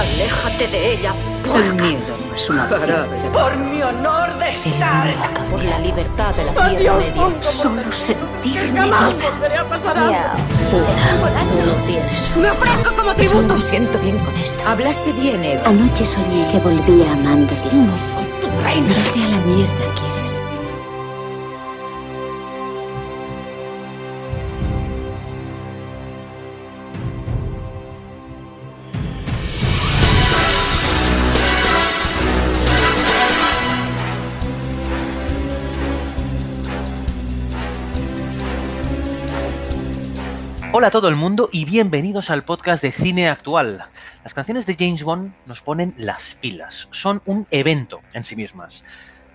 Aléjate de ella. El miedo no es una opción. Por mi honor de Stark. Por la libertad de la Tierra Media. Solo sentirme Jamás viva. volveré a pasar hambre. Están volando. Tú no tienes. Me ofrezco como tributo. Me siento bien con esto. Hablaste bien, Eva. Anoche soñé que volvía a Manderley. Tu reino. Vete a la mierda. Hola a todo el mundo y bienvenidos al podcast de Cine Actual. Las canciones de James Bond nos ponen las pilas, son un evento en sí mismas.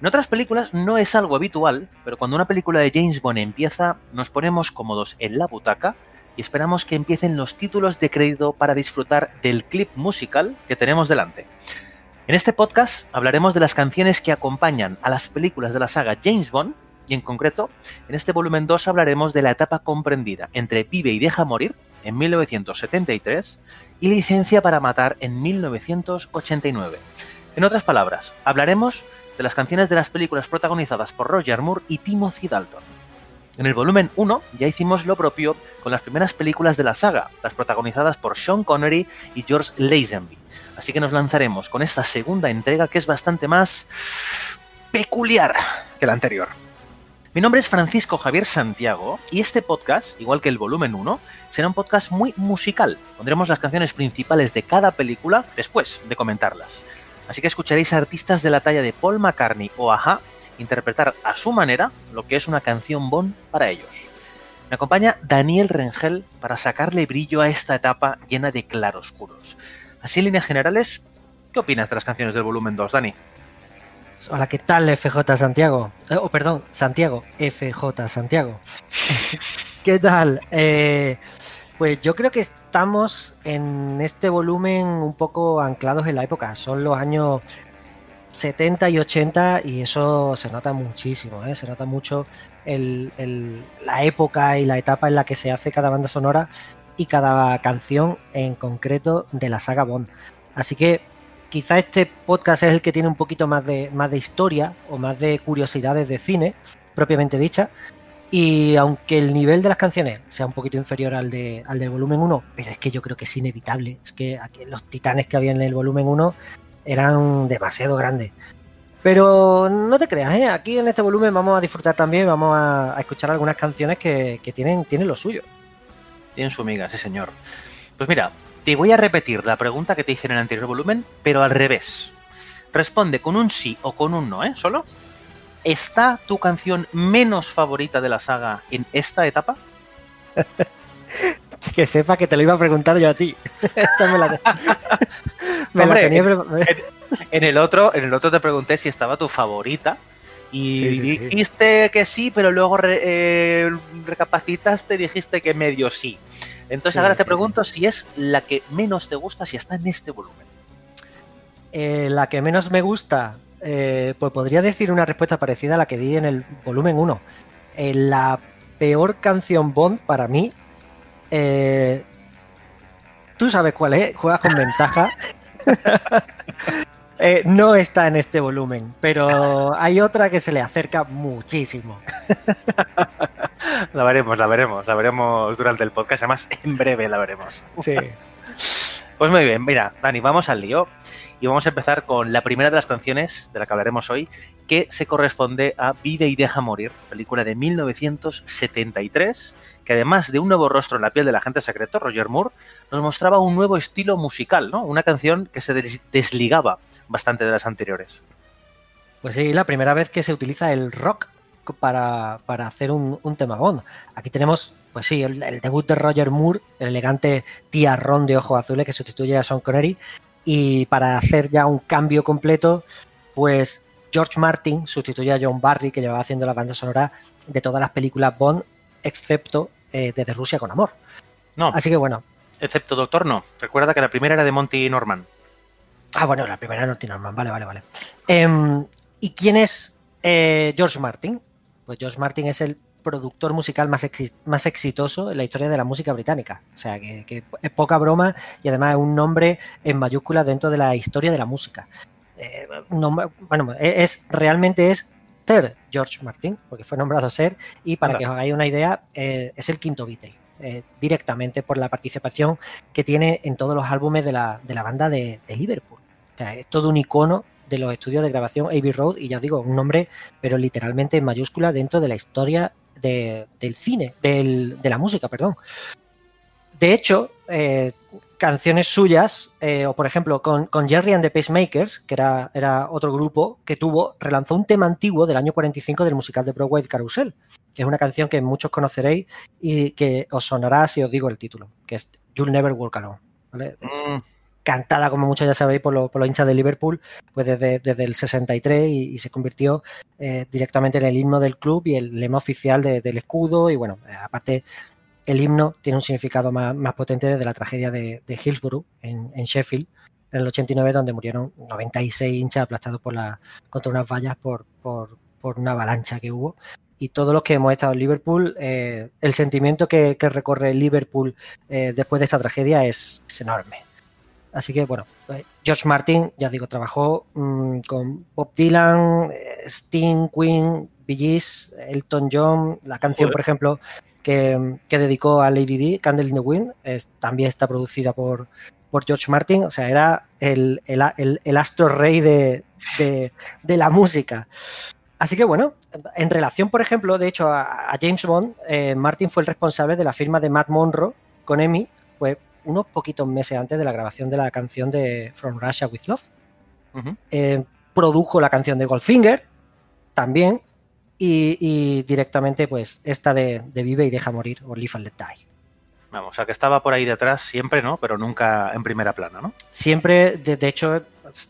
En otras películas no es algo habitual, pero cuando una película de James Bond empieza, nos ponemos cómodos en la butaca y esperamos que empiecen los títulos de crédito para disfrutar del clip musical que tenemos delante. En este podcast hablaremos de las canciones que acompañan a las películas de la saga James Bond y en concreto, en este volumen 2 hablaremos de la etapa comprendida entre Vive y Deja Morir en 1973 y Licencia para Matar en 1989. En otras palabras, hablaremos de las canciones de las películas protagonizadas por Roger Moore y Timothy Dalton. En el volumen 1 ya hicimos lo propio con las primeras películas de la saga, las protagonizadas por Sean Connery y George Lazenby. Así que nos lanzaremos con esta segunda entrega que es bastante más peculiar que la anterior. Mi nombre es Francisco Javier Santiago y este podcast, igual que el volumen 1, será un podcast muy musical. Pondremos las canciones principales de cada película después de comentarlas. Así que escucharéis a artistas de la talla de Paul McCartney o Aja interpretar a su manera lo que es una canción Bond para ellos. Me acompaña Daniel Rengel para sacarle brillo a esta etapa llena de claroscuros. Así en líneas generales, ¿qué opinas de las canciones del volumen 2, Dani? Hola, ¿qué tal FJ Santiago? Eh, oh, perdón, Santiago, FJ Santiago. ¿Qué tal? Eh, pues yo creo que estamos en este volumen un poco anclados en la época. Son los años 70 y 80 y eso se nota muchísimo, ¿eh? se nota mucho el- el- la época y la etapa en la que se hace cada banda sonora y cada canción en concreto de la saga Bond. Así que quizá este podcast es el que tiene un poquito más de, más de historia o más de curiosidades de cine, propiamente dicha. Y aunque el nivel de las canciones sea un poquito inferior al, de, al del volumen 1, pero es que yo creo que es inevitable. Es que los titanes que había en el volumen 1 eran demasiado grandes. Pero no te creas, ¿eh? aquí en este volumen vamos a disfrutar también, vamos a, a escuchar algunas canciones que, que tienen, tienen lo suyo. Tienen su amiga, sí señor. Pues mira, te voy a repetir la pregunta que te hice en el anterior volumen, pero al revés. Responde con un sí o con un no, ¿eh? Solo. ¿Está tu canción menos favorita de la saga en esta etapa? Que sepa que te lo iba a preguntar yo a ti. Esta me la, me la Hombre, tenía En el otro, en el otro te pregunté si estaba tu favorita. Y Sí, sí, sí. dijiste que sí, pero luego re- eh, recapacitaste y dijiste que medio sí. Entonces Sí, ahora te sí, pregunto si es la que menos te gusta, si está en este volumen. Eh, la que menos me gusta, eh, pues podría decir una respuesta parecida a la que di en el volumen 1. Eh, la peor canción Bond para mí, eh, tú sabes cuál es, juegas con ventaja. Eh, no está en este volumen, pero hay otra que se le acerca muchísimo. La veremos, la veremos, la veremos durante el podcast. Además, en breve la veremos. Sí. Pues muy bien, mira, Dani, vamos al lío. Y vamos a empezar con la primera de las canciones de la que hablaremos hoy, que se corresponde a Vive y Deja Morir, película de 1973, que además de un nuevo rostro en la piel del agente secreto, Roger Moore, nos mostraba un nuevo estilo musical, ¿no? Una canción que se des- desligaba bastante de las anteriores. Pues sí, la primera vez que se utiliza el rock para, para hacer un, un tema Bond. Aquí tenemos, pues sí, el, el debut de Roger Moore, el elegante tiarrón de ojos azules que sustituye a Sean Connery. Y para hacer ya un cambio completo, pues George Martin sustituye a John Barry, que llevaba haciendo la banda sonora de todas las películas Bond, excepto eh, Desde Rusia con Amor. No, Así que bueno, excepto Doctor No. Recuerda que la primera era de Monty Norman. Ah, bueno, la primera Naughty Norman, vale, vale, vale. Em, ¿Y quién es eh, George Martin? Pues George Martin es el productor musical más, más exitoso en la historia de la música británica. O sea, que, es poca broma y además es un nombre en mayúsculas dentro de la historia de la música. Eh, bueno, e, es, realmente es Sir George Martin, porque fue nombrado Ser, y para que os hagáis una idea, eh, es el quinto Beatle. Eh, directamente por la participación que tiene en todos los álbumes de la, banda de, Liverpool. O sea, es todo un icono de los estudios de grabación Abbey Road y ya digo, un nombre, pero literalmente en mayúscula dentro de la historia del cine, de la música, perdón. De hecho, eh, canciones suyas, eh, o por ejemplo, con, Jerry and the Pacemakers, que era, era, otro grupo que tuvo, relanzó un tema antiguo del año 45 del musical de Broadway Carousel, que es una canción que muchos conoceréis y que os sonará si os digo el título, que es You'll Never Walk Alone. Mm. Cantada, como muchos ya sabéis, por, los hinchas de Liverpool, pues desde, el 63 y, se convirtió eh, directamente en el himno del club y el lema oficial del escudo. Y bueno, aparte el himno tiene un significado más, potente desde la tragedia de, Hillsborough en, Sheffield en el 89, donde murieron 96 hinchas aplastados por la, contra unas vallas por, una avalancha que hubo. Y todos los que hemos estado en Liverpool, eh, el sentimiento que, recorre Liverpool eh, después de esta tragedia es, enorme. Así que, bueno, pues, George Martin, ya digo, trabajó mm, con Bob Dylan, eh, Sting, Queen, Bee Gees, Elton John, la canción, por ejemplo, que, dedicó a Lady D, Candle in the Wind, también está producida por, por George Martin, o sea, era el, astro rey de, la música. Así que bueno, en relación, por ejemplo, de hecho, a, James Bond, eh, Martin fue el responsable de la firma de Matt Monroe con Emmy, pues unos poquitos meses antes de la grabación de la canción de From Russia with Love. Eh, produjo la canción de Goldfinger, también, y, directamente, pues, esta de, Vive y Deja Morir, o Live and Let Die. Vamos, o sea que estaba por ahí detrás siempre, ¿no? Pero nunca en primera plana, ¿no? Siempre, de, hecho,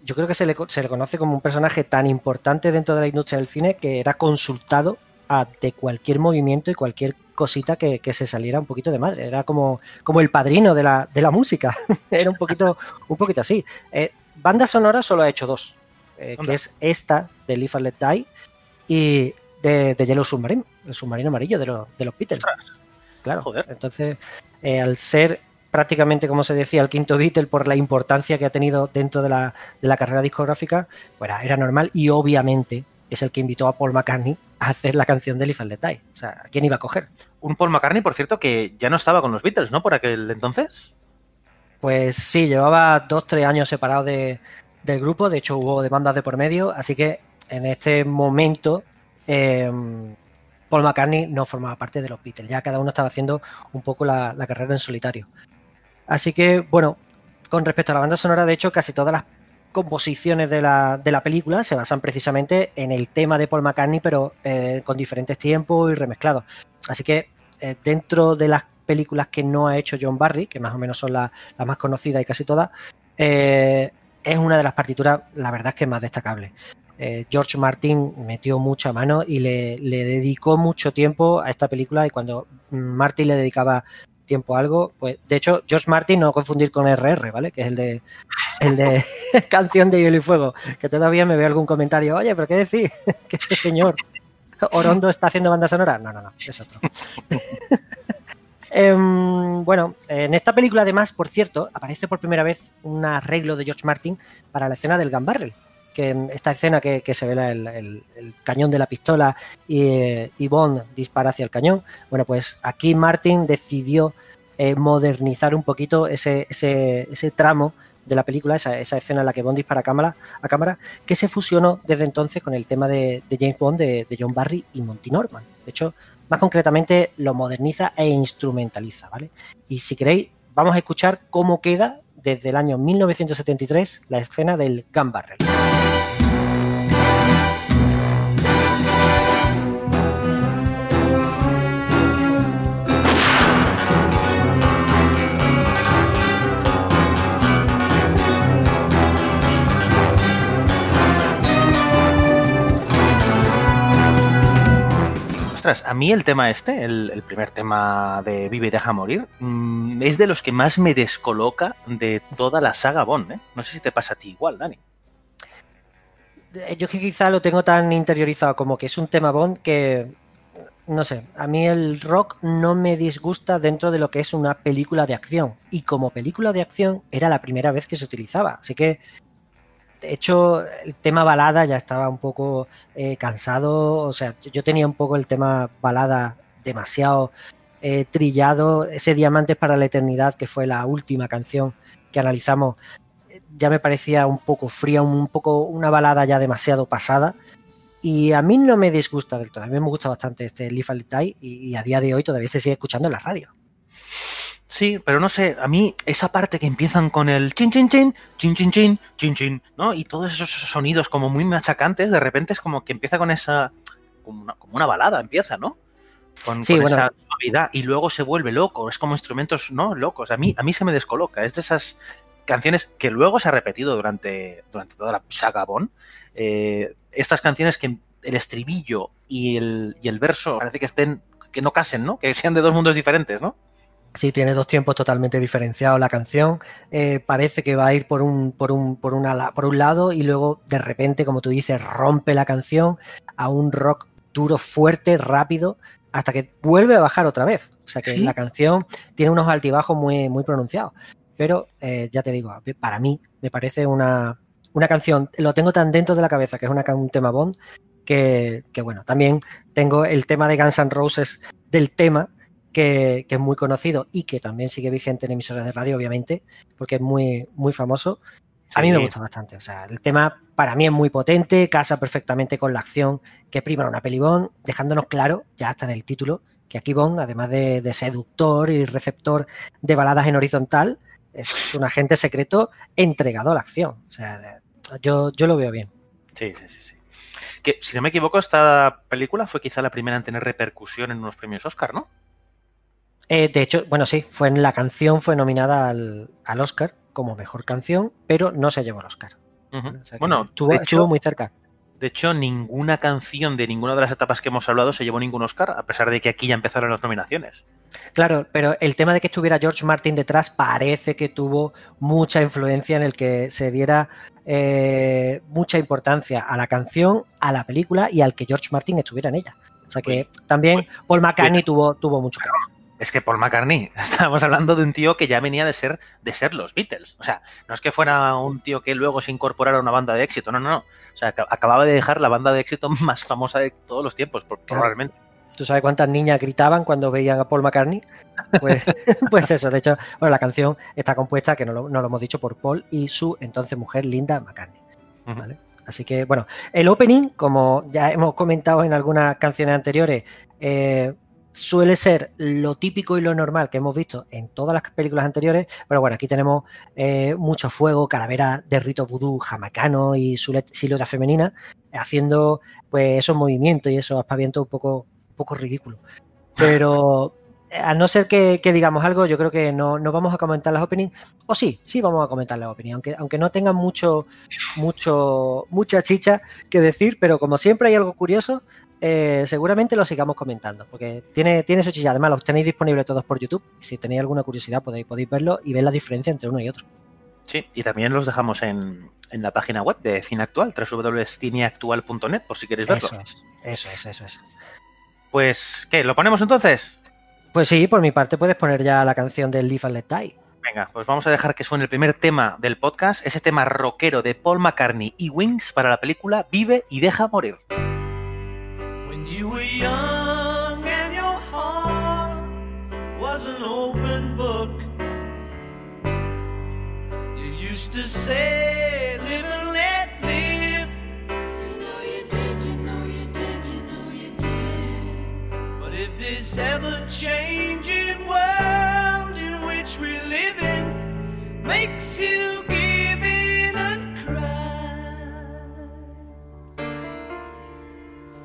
yo creo que se le, se le, conoce como un personaje tan importante dentro de la industria del cine que era consultado de cualquier movimiento y cualquier cosita que, se saliera un poquito de madre. Era como, como el padrino de la, de la música. era un poquito, un poquito así. Eh, banda sonora solo ha hecho dos, eh, que es esta de Live and Let Die y de, Yellow Submarine, el submarino amarillo de, de los Beatles. Claro, Joder. entonces, eh, al ser prácticamente, como se decía, el quinto Beatle por la importancia que ha tenido dentro de la, de la carrera discográfica, pues era normal y obviamente es el que invitó a Paul McCartney a hacer la canción de Live and Let Die. O sea, ¿quién iba a coger? Un Paul McCartney, por cierto, que ya no estaba con los Beatles, ¿no? Por aquel entonces. Pues sí, llevaba dos, tres años separado de, del grupo, de hecho hubo demandas de por medio, así que en este momento Em, Paul McCartney no formaba parte de los Beatles, ya cada uno estaba haciendo un poco la, carrera en solitario. Así que, bueno, con respecto a la banda sonora, de hecho, casi todas las composiciones de la, película se basan precisamente en el tema de Paul McCartney, pero eh, con diferentes tiempos y remezclados. Así que eh, dentro de las películas que no ha hecho John Barry, que más o menos son las más conocidas y casi todas, eh, es una de las partituras, la verdad es que más destacable. George Martin metió mucha mano y le, dedicó mucho tiempo a esta película y cuando Martin le dedicaba tiempo a algo, pues de hecho George Martin no confundir con RR, ¿vale? Que es el de el de canción de hielo y fuego, que todavía me veo algún comentario, oye, pero qué decir, que ese señor Orondo está haciendo banda sonora. No, no, no, es otro. Em, bueno, en esta película además, por cierto, aparece por primera vez un arreglo de George Martin para la escena del Gun que esta escena que, se ve el, cañón de la pistola y, Bond dispara hacia el cañón, bueno, pues aquí Martin decidió eh, modernizar un poquito ese, tramo de la película, esa, escena en la que Bond dispara a cámara, a cámara, que se fusionó desde entonces con el tema de, James Bond de, John Barry y Monty Norman. De hecho, más concretamente lo moderniza e instrumentaliza, ¿vale? Y si queréis, vamos a escuchar cómo queda desde el año 1973 la escena del Gun Barrel. A mí el tema este, el, primer tema de Vive y deja morir, mm, es de los que más me descoloca de toda la saga Bond. ¿eh? No sé si te pasa a ti igual, Dani. Eh, yo que quizá lo tengo tan interiorizado como que es un tema Bond que no sé, a mí el rock no me disgusta dentro de lo que es una película de acción. Y como película de acción era la primera vez que se utilizaba. Así que, de hecho, el tema balada ya estaba un poco eh, cansado. O sea, yo tenía un poco el tema balada demasiado eh, trillado. Ese Diamantes para la Eternidad, que fue la última canción que analizamos, ya me parecía un poco fría, un poco una balada ya demasiado pasada. Y a mí no me disgusta del todo. A mí me gusta bastante este Leaf and Die y, y a día de hoy todavía se sigue escuchando en la radio. Sí, pero no sé, a mí esa parte que empiezan con el chin chin chin, chin chin chin, chin chin, ¿no? Y todos esos sonidos como muy machacantes, de repente es como que empieza con esa, como una, como una balada, empieza, ¿no? Con, Sí, con bueno. esa suavidad y luego se vuelve loco, es como instrumentos, ¿no? Locos. A mí, a mí se me descoloca, es de esas canciones que luego se ha repetido durante, durante toda la saga Bond. Eh, estas canciones que el estribillo y el, y el verso parece que estén, que no casen, ¿no? Que sean de dos mundos diferentes, ¿no? Sí, tiene dos tiempos totalmente diferenciados la canción. Eh, parece que va a ir por un, por, un, por, una por un lado y luego de repente, como tú dices, rompe la canción a un rock duro, fuerte, rápido, hasta que vuelve a bajar otra vez. O sea que Sí. la canción tiene unos altibajos muy, muy pronunciados. Pero eh, ya te digo, para mí me parece una, una canción, lo tengo tan dentro de la cabeza que es una, un tema Bond, que, que bueno, también tengo el tema de Guns N' Roses del tema, que, que es muy conocido y que también sigue vigente en emisoras de radio, obviamente, porque es muy, muy famoso. A mí me gusta bastante. O sea, el tema para mí es muy potente, casa perfectamente con la acción que prima una peli Bond, dejándonos claro, ya está en el título, que aquí Bond, además de, de seductor y receptor de baladas en horizontal, es un agente secreto entregado a la acción. O sea, yo, yo lo veo bien. Sí, sí, sí, sí. Que, si no me equivoco, esta película fue quizá la primera en tener repercusión en unos premios Oscar, ¿no? Eh, de hecho, bueno, sí, fue en la canción, fue nominada al, al Oscar como mejor canción, pero no se llevó el Oscar. O sea bueno, estuvo, hecho, muy cerca. de hecho, ninguna canción de ninguna de las etapas que hemos hablado se llevó ningún Oscar, a pesar de que aquí ya empezaron las nominaciones. Claro, pero el tema de que estuviera George Martin detrás parece que tuvo mucha influencia en el que se diera eh, mucha importancia a la canción, a la película y al que George Martin estuviera en ella. O sea que también Paul McCartney tuvo, tuvo mucho que ver. Es que Paul McCartney, estábamos hablando de un tío que ya venía de ser, de ser los Beatles. O sea, no es que fuera un tío que luego se incorporara a una banda de éxito, no, no, no. O sea, ac- acababa de dejar la banda de éxito más famosa de todos los tiempos, probablemente. ¿Tú sabes cuántas niñas gritaban cuando veían a Paul McCartney? Pues, pues eso, de hecho, bueno, la canción está compuesta, que no lo, no lo hemos dicho, por Paul y su entonces mujer Linda McCartney. ¿vale? Así que, bueno, el opening, como ya hemos comentado en algunas canciones anteriores, eh, suele ser lo típico y lo normal que hemos visto en todas las películas anteriores, pero bueno, aquí tenemos eh, mucho fuego, calavera de rito vudú jamaicano y silueta silueta femenina, haciendo pues esos movimientos y esos aspavientos un poco, un poco ridículos. Pero a no ser que, que digamos algo, yo creo que no, no vamos a comentar las openings. O sí, sí vamos a comentar las openings, aunque, aunque no tengan mucho, mucho, mucha chicha que decir, pero como siempre hay algo curioso, eh, seguramente lo sigamos comentando, porque tiene, tiene su chicha. Además, los tenéis disponibles todos por YouTube. Si tenéis alguna curiosidad, podéis, podéis verlo y ver la diferencia entre uno y otro. Sí, y también los dejamos en, en la página web de Cine Actual, www.cineactual.net, por si queréis verlo. Eso es, eso es, eso es. Pues, ¿qué? ¿Lo ponemos entonces? Pues sí, por mi parte puedes poner ya la canción del Live and Let Die. Venga, pues vamos a dejar que suene el primer tema del podcast, ese tema rockero de Paul McCartney y Wings para la película Vive y deja morir. When you were young and your heart was an open book, you used to say, Live and let live. You know you did, you know you did, you know you did. But if this ever changing world in which we live in makes you give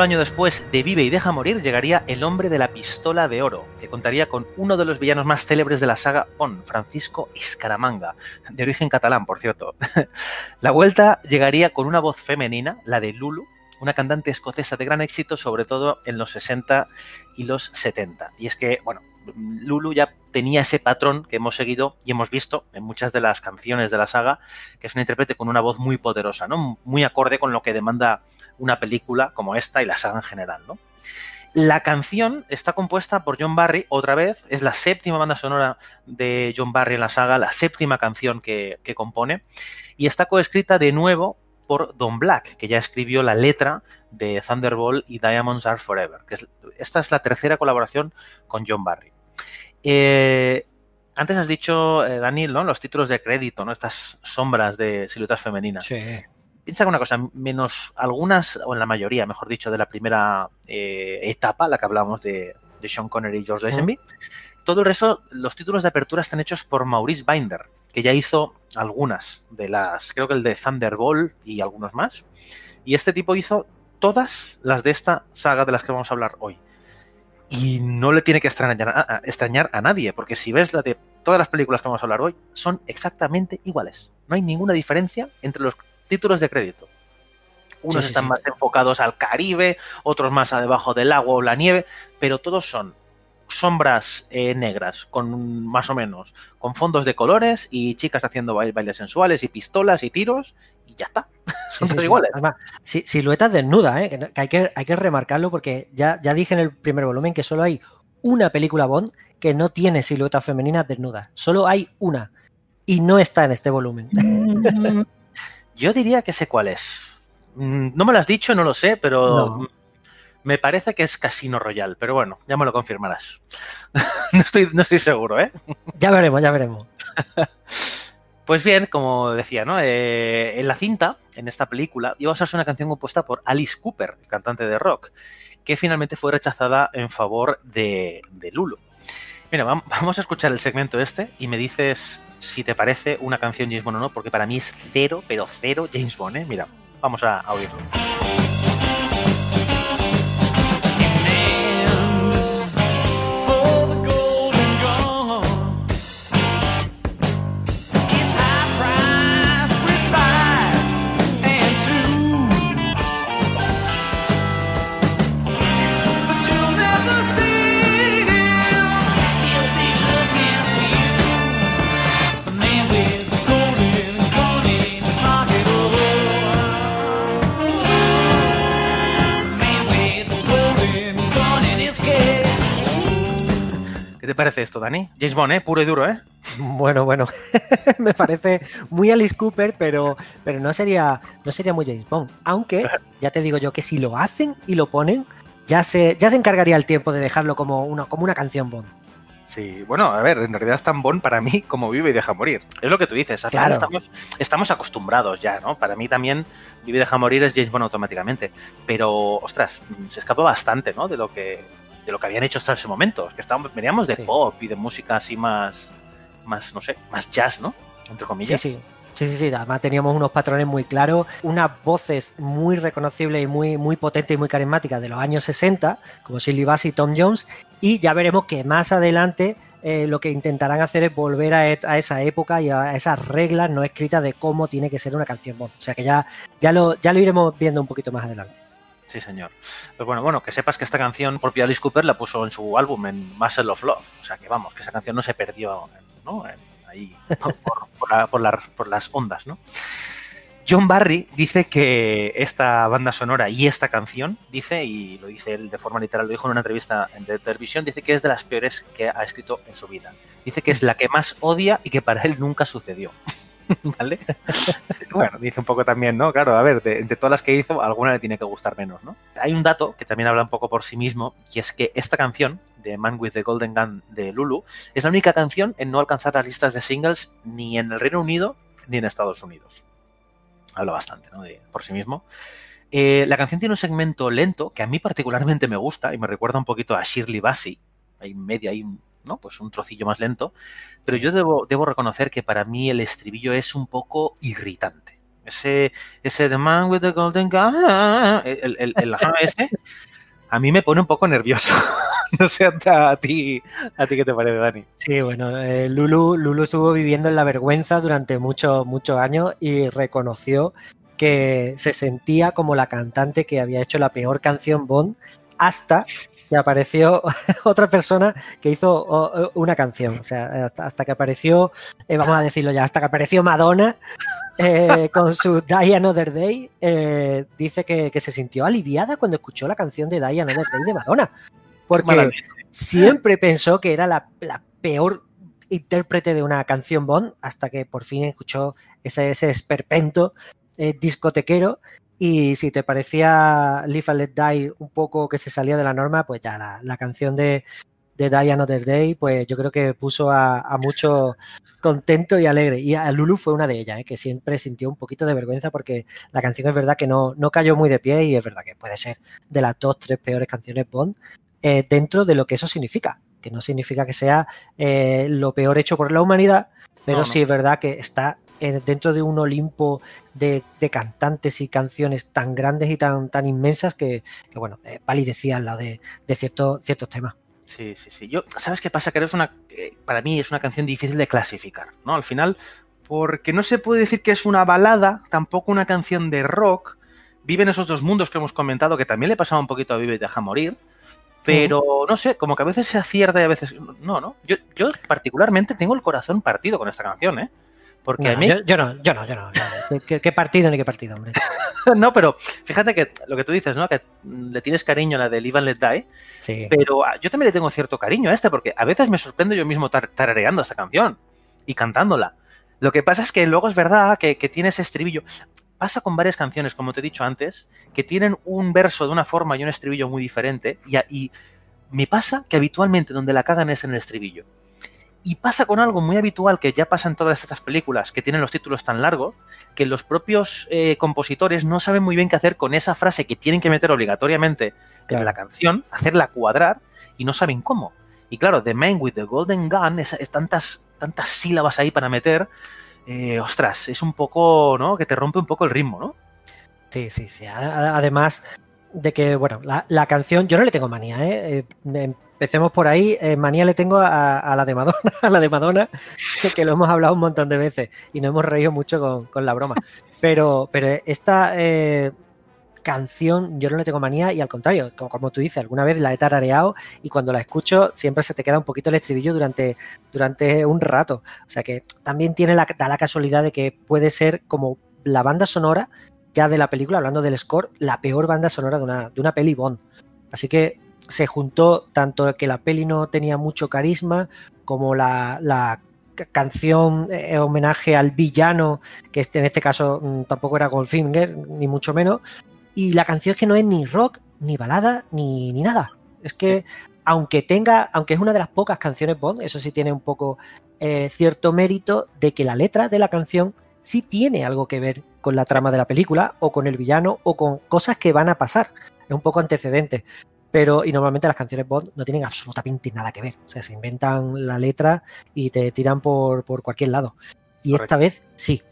Solo año después de Vive y Deja Morir llegaría El hombre de la pistola de oro, que contaría con uno de los villanos más célebres de la saga Bond, Francisco Escaramanga, de origen catalán, por cierto. La vuelta llegaría con una voz femenina, la de Lulu, una cantante escocesa de gran éxito, sobre todo en los 60 y los 70. Y es que, bueno, Lulu ya tenía ese patrón que hemos seguido y hemos visto en muchas de las canciones de la saga, que es una intérprete con una voz muy poderosa, ¿no? Muy acorde con lo que demanda una película como esta y la saga en general, ¿no? La canción está compuesta por John Barry, otra vez, es la séptima banda sonora de John Barry en la saga, la séptima canción que, compone, y está coescrita de nuevo por Don Black, que ya escribió la letra de Thunderbolt y Diamonds Are Forever. Que es, esta es la tercera colaboración con John Barry. Eh, antes has dicho, eh, Daniel, ¿no? Los títulos de crédito, ¿no? Estas sombras de siluetas femeninas. Sí. Piensa que una cosa, menos algunas, o en la mayoría, mejor dicho, de la primera eh, etapa, la que hablamos de, de Sean Connery y George Lazenby, todo el resto, los títulos de apertura están hechos por Maurice Binder, que ya hizo algunas de las, creo que el de Thunderbolt y algunos más. Y este tipo hizo todas las de esta saga de las que vamos a hablar hoy. Y no le tiene que extrañar a, a- extrañar a nadie, porque si ves la de todas las películas que vamos a hablar hoy, son exactamente iguales. No hay ninguna diferencia entre los títulos de crédito. Unos Sí, están sí. más enfocados al Caribe, otros más a debajo del agua o la nieve, pero todos son sombras eh, negras, con más o menos, con fondos de colores y chicas haciendo bail- bailes sensuales y pistolas y tiros, y ya está. Son sí, todos sí. iguales. Además, si- siluetas desnudas, ¿eh? que, hay que hay que remarcarlo porque ya, ya dije en el primer volumen que solo hay una película Bond que no tiene siluetas femeninas desnudas. Solo hay una. Y no está en este volumen. Yo diría que sé cuál es. Mm, No me lo has dicho, no lo sé, pero No. Me parece que es Casino Royal. Pero bueno, ya me lo confirmarás. no, estoy, no estoy seguro, ¿eh? Ya veremos, ya veremos. Pues bien, como decía, ¿no? Eh, en la cinta, en esta película, iba a usarse una canción compuesta por Alice Cooper, cantante de rock, que finalmente fue rechazada en favor de, de Lulu. Mira, vam- vamos a escuchar el segmento este y me dices si te parece una canción James Bond o no, porque para mí es cero, pero cero James Bond, ¿eh? Mira, vamos a, a oírlo. Parece esto, Dani? James Bond, ¿eh? Puro y duro, ¿eh? Bueno, bueno. Me parece muy Alice Cooper, pero, pero no sería no sería muy James Bond. Aunque ya te digo yo que si lo hacen y lo ponen, ya se, ya se encargaría el tiempo de dejarlo como una, como una canción Bond. Sí, bueno, a ver, en realidad es tan Bond para mí como Vive y Deja Morir. Es lo que tú dices, al final Claro. estamos, estamos acostumbrados ya, ¿no? Para mí también Vive y Deja Morir es James Bond automáticamente. Pero, ostras, se escapa bastante, ¿no? De lo que, de lo que habían hecho hasta ese momento. Que estábamos, veníamos de Sí. pop y de música así más, más, no sé, más jazz, ¿no? Entre Sí, comillas. sí. Sí, sí, sí. Además teníamos unos patrones muy claros, unas voces muy reconocibles y muy, muy potentes y muy carismáticas de los años 60, como Shirley Bassey y Tom Jones. Y ya veremos que más adelante eh, lo que intentarán hacer es volver a esa época y a esas reglas no escritas de cómo tiene que ser una canción Bond. O sea que ya, ya, lo, ya lo iremos viendo un poquito más adelante. Sí, señor. Pues bueno, bueno, que sepas que esta canción, propia Alice Cooper la puso en su álbum, en Muscle of Love. O sea que vamos, que esa canción no se perdió ¿no? en, ahí por, por la- por la- por las ondas, ¿no? John Barry dice que esta banda sonora y esta canción, dice, y lo dice él de forma literal, lo dijo en una entrevista de televisión, dice que es de las peores que ha escrito en su vida. Dice que es la que más odia y que para él nunca sucedió. ¿Vale? Bueno, dice un poco también, ¿no? Claro, a ver, de, todas las que hizo, alguna le tiene que gustar menos, ¿no? Hay un dato que también habla un poco por sí mismo, y es que esta canción, de Man with the Golden Gun de Lulu, es la única canción en no alcanzar las listas de singles ni en el Reino Unido ni en Estados Unidos. Habla bastante, ¿no? De, por sí mismo. Eh, la canción tiene un segmento lento que a mí particularmente me gusta y me recuerda un poquito a Shirley Bassey. Hay media, hay Pues un trocillo más lento. Pero yo debo, reconocer que para mí el estribillo es un poco irritante. Ese, ese The Man with the Golden Gun, el, el, el ese, a mí me pone un poco nervioso. no sé a, a ti, a ti qué te parece, Dani. Sí, bueno, eh, Lulu, Lulu estuvo viviendo en la vergüenza durante muchos, muchos años y reconoció que se sentía como la cantante que había hecho la peor canción Bond hasta que apareció otra persona que hizo una canción. O sea, hasta, hasta que apareció, eh, vamos a decirlo ya, hasta que apareció Madonna eh, con su Die Another Day, eh, dice que, que se sintió aliviada cuando escuchó la canción de Die Another Day de Madonna. Porque siempre pensó que era la, la peor intérprete de una canción Bond hasta que por fin escuchó ese, ese esperpento eh, discotequero y si te parecía Live and Let Die un poco que se salía de la norma, pues ya la, la canción de, de Die Another Day, pues yo creo que puso a, a mucho contento y alegre. Y a Lulu fue una de ellas, ¿eh? que siempre sintió un poquito de vergüenza porque la canción es verdad que no, no cayó muy de pie y es verdad que puede ser de las dos, tres peores canciones Bond eh, dentro de lo que eso significa. Que no significa que sea eh, lo peor hecho por la humanidad, pero No, no. sí es verdad que está dentro de un Olimpo de, de cantantes y canciones tan grandes y tan, tan inmensas que, que, bueno, eh, palidecía al lado de, de ciertos ciertos temas. Sí, sí, sí. Yo, ¿sabes qué pasa? Que es una, eh, para mí es una canción difícil de clasificar, ¿no? Al final, porque no se puede decir que es una balada, tampoco una canción de rock. Viven esos dos mundos que hemos comentado, que también le pasaba un poquito a Vive y Deja Morir. Pero, no sé, como que a veces se acierta y a veces no, ¿no? Yo, yo particularmente tengo el corazón partido con esta canción, ¿eh? Porque No, a mí... yo, yo no, yo no, yo no. ¿Qué, qué partido ni qué partido, hombre? no, pero fíjate que lo que tú dices, ¿no? Que le tienes cariño a la de Live and Let Die, Sí. pero ah, yo también le tengo cierto cariño a este, porque a veces me sorprendo yo mismo tar- tarareando esta canción y cantándola. Lo que pasa es que luego es verdad que, que tiene ese estribillo. Pasa con varias canciones, como te he dicho antes, que tienen un verso de una forma y un estribillo muy diferente, y, y me pasa que habitualmente donde la cagan es en el estribillo. Y pasa con algo muy habitual que ya pasa en todas estas películas que tienen los títulos tan largos, que los propios eh, compositores no saben muy bien qué hacer con esa frase que tienen que meter obligatoriamente en la canción, hacerla cuadrar y no saben cómo. Y claro, The Man with the Golden Gun, es, es tantas, tantas sílabas ahí para meter, eh, ostras, es un poco, ¿no? Que te rompe un poco el ritmo, ¿no? Sí, sí, sí. Además de que, bueno, la, la canción, yo no le tengo manía, ¿eh? Empecemos por ahí. eh, manía le tengo a, la de Madonna, a la de Madonna, que, que lo hemos hablado un montón de veces y nos hemos reído mucho con, con la broma. Pero, pero esta eh, canción yo no le tengo manía y al contrario, como, como tú dices, alguna vez la he tarareado y cuando la escucho siempre se te queda un poquito el estribillo durante, durante un rato. O sea que también tiene la, da la casualidad de que puede ser como la banda sonora ya de la película, hablando del score, la peor banda sonora de una, de una peli Bond. Así que se juntó tanto que la peli no tenía mucho carisma como la, la ca- canción eh, homenaje al villano, que este- en este caso mm, tampoco era Goldfinger, ni mucho menos, y la canción es que no es ni rock, ni balada, ni, ni nada. Es que aunque tenga, aunque es una de las pocas canciones Bond, eso sí tiene un poco eh, cierto mérito de que la letra de la canción sí tiene algo que ver con la trama de la película o con el villano o con cosas que van a pasar. Es un poco antecedente. Pero, y normalmente las canciones Bond no tienen absolutamente nada que ver. O sea, se inventan la letra y te tiran por, por cualquier lado. Y Correcto. esta vez sí.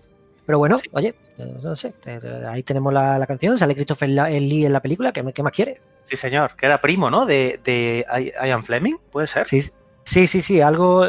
Pero bueno, Sí. oye, eh, no sé, eh, ahí tenemos la, la canción, sale Christopher La- Lee en la película, ¿qué, qué más quiere? Sí, señor, que era primo, ¿no? De, de Ian Fleming, ¿puede ser? Sí, sí, sí, sí, algo,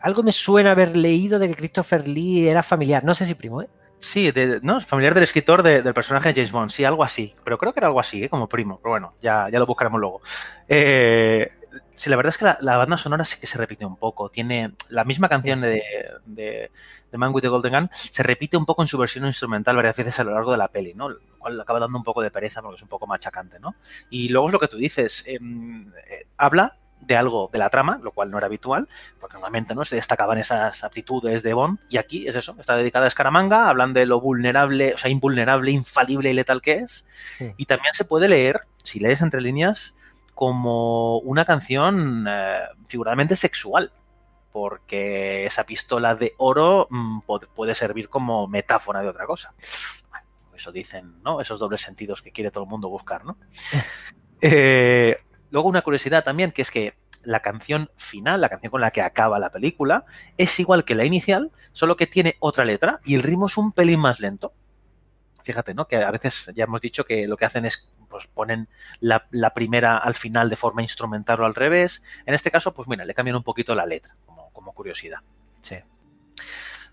algo me suena haber leído de que Christopher Lee era familiar, no sé si primo, ¿eh? Sí, de- ¿no? Familiar del escritor de- del personaje de James Bond, sí, algo así. Pero creo que era algo así, ¿eh? como primo. Pero bueno, ya, ya lo buscaremos luego. Eh, sí, la verdad es que la, la banda sonora sí que se repite un poco. Tiene la misma canción de, de, de Man with the Golden Gun, se repite un poco en su versión instrumental varias veces a lo largo de la peli, ¿no? Lo cual acaba dando un poco de pereza porque es un poco machacante, ¿no? Y luego es lo que tú dices, em, eh, habla de algo de la trama, lo cual no era habitual, porque normalmente no se destacaban esas aptitudes de Bond, y aquí es eso, está dedicada a Scaramanga, hablan de lo vulnerable, o sea, invulnerable, infalible y letal que es, Sí. y también se puede leer, si lees entre líneas, como una canción eh, figuradamente sexual, porque esa pistola de oro mm, puede servir como metáfora de otra cosa. Bueno, eso dicen, ¿no? Esos dobles sentidos que quiere todo el mundo buscar, ¿no? Eh, luego una curiosidad también, que es que la canción final, la canción con la que acaba la película, es igual que la inicial, solo que tiene otra letra y el ritmo es un pelín más lento. Fíjate, ¿no? Que a veces ya hemos dicho que lo que hacen es, pues ponen la, la primera al final de forma instrumental o al revés. En este caso, pues mira, le cambian un poquito la letra, como, como curiosidad. Sí.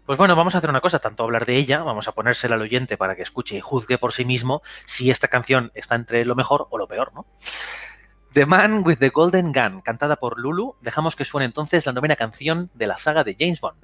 Pues bueno, vamos a hacer una cosa, tanto hablar de ella, vamos a ponérsela al oyente para que escuche y juzgue por sí mismo si esta canción está entre lo mejor o lo peor, ¿no? The Man with the Golden Gun, cantada por Lulu, dejamos que suene entonces la novena canción de la saga de James Bond.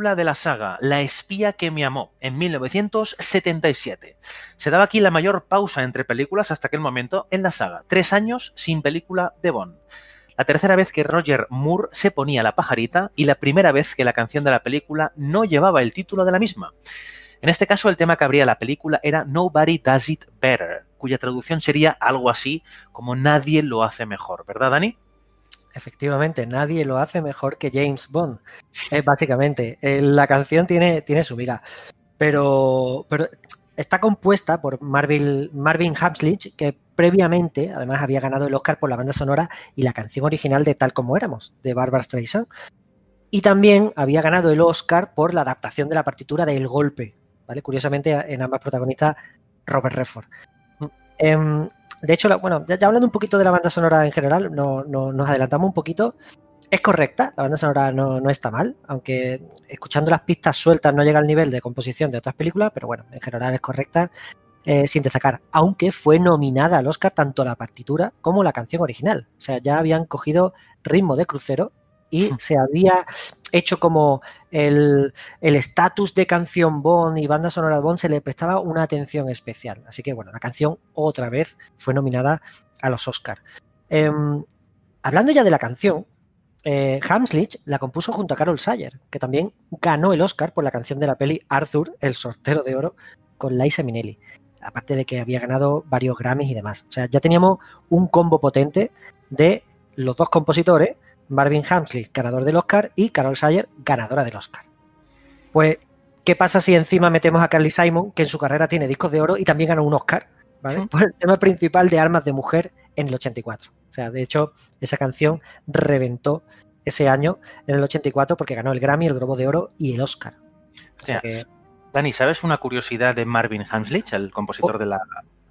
De la saga, La espía que me amó, en 1977. Se daba aquí la mayor pausa entre películas hasta aquel momento en la saga. Tres años sin película de Bond. La tercera vez que Roger Moore se ponía la pajarita y la primera vez que la canción de la película no llevaba el título de la misma. En este caso, el tema que abría la película era Nobody Does It Better, cuya traducción sería algo así como Nadie lo hace mejor, ¿verdad, Dani? Efectivamente, nadie lo hace mejor que James Bond. Eh, básicamente, eh, la canción tiene, tiene su miga, pero, pero está compuesta por Marvin, Marvin Hamslich, que previamente además había ganado el Oscar por la banda sonora y la canción original de Tal como éramos, de Barbara Streisand. Y también había ganado el Oscar por la adaptación de la partitura de El Golpe, ¿vale? Curiosamente, en ambas protagonistas, Robert Redford. Em, de hecho, la- bueno, ya, ya hablando un poquito de la banda sonora en general, no, no- nos adelantamos un poquito. Es correcta, la banda sonora no, no está mal, aunque escuchando las pistas sueltas no llega al nivel de composición de otras películas, pero bueno, en general es correcta. eh, sin destacar, aunque fue nominada al Oscar tanto la partitura como la canción original. O sea, ya habían cogido ritmo de crucero y se había hecho como el el estatus de canción Bond y banda sonora Bond se le prestaba una atención especial. Así que bueno, la canción otra vez fue nominada a los Oscars. Em, hablando ya de la canción, eh, Hamslich la compuso junto a Carol Sayer, que también ganó el Oscar por la canción de la peli Arthur, el sortero de oro, con Liza Minnelli. Aparte de que había ganado varios Grammys y demás. O sea, ya teníamos un combo potente de los dos compositores, Marvin Hamslich, ganador del Oscar, y Carol Sayer, ganadora del Oscar. Pues, ¿qué pasa si encima metemos a Carly Simon, que en su carrera tiene discos de oro y también ganó un Oscar? ¿vale? Sí. Por el tema principal de Armas de Mujer en el 84. O sea, de hecho, esa canción reventó ese año, en el 84, porque ganó el Grammy, el Globo de Oro y el Oscar. O sea que, Dani, ¿sabes una curiosidad de Marvin Hamslich, el compositor Oh. de, la,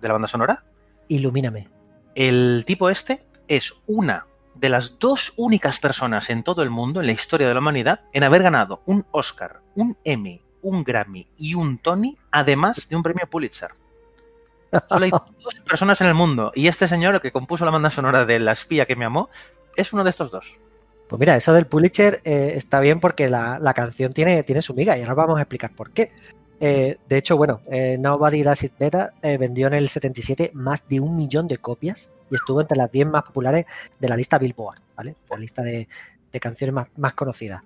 de la banda sonora? ilumíname. El tipo este es una de las dos únicas personas en todo el mundo, en la historia de la humanidad, en haber ganado un Oscar, un Emmy, un Grammy y un Tony, además de un premio Pulitzer. Solo hay dos personas en el mundo y este señor, el que compuso la banda sonora de La espía que me amó, es uno de estos dos. Pues mira, eso del Pulitzer eh, está bien porque la, la canción tiene, tiene su miga y ahora vamos a explicar por qué. Eh, de hecho, bueno, eh, Nobody Does It Better vendió en el 77 más de un millón de copias y estuvo entre las 10 más populares de la lista Billboard, ¿vale? La lista de, canciones más, conocidas.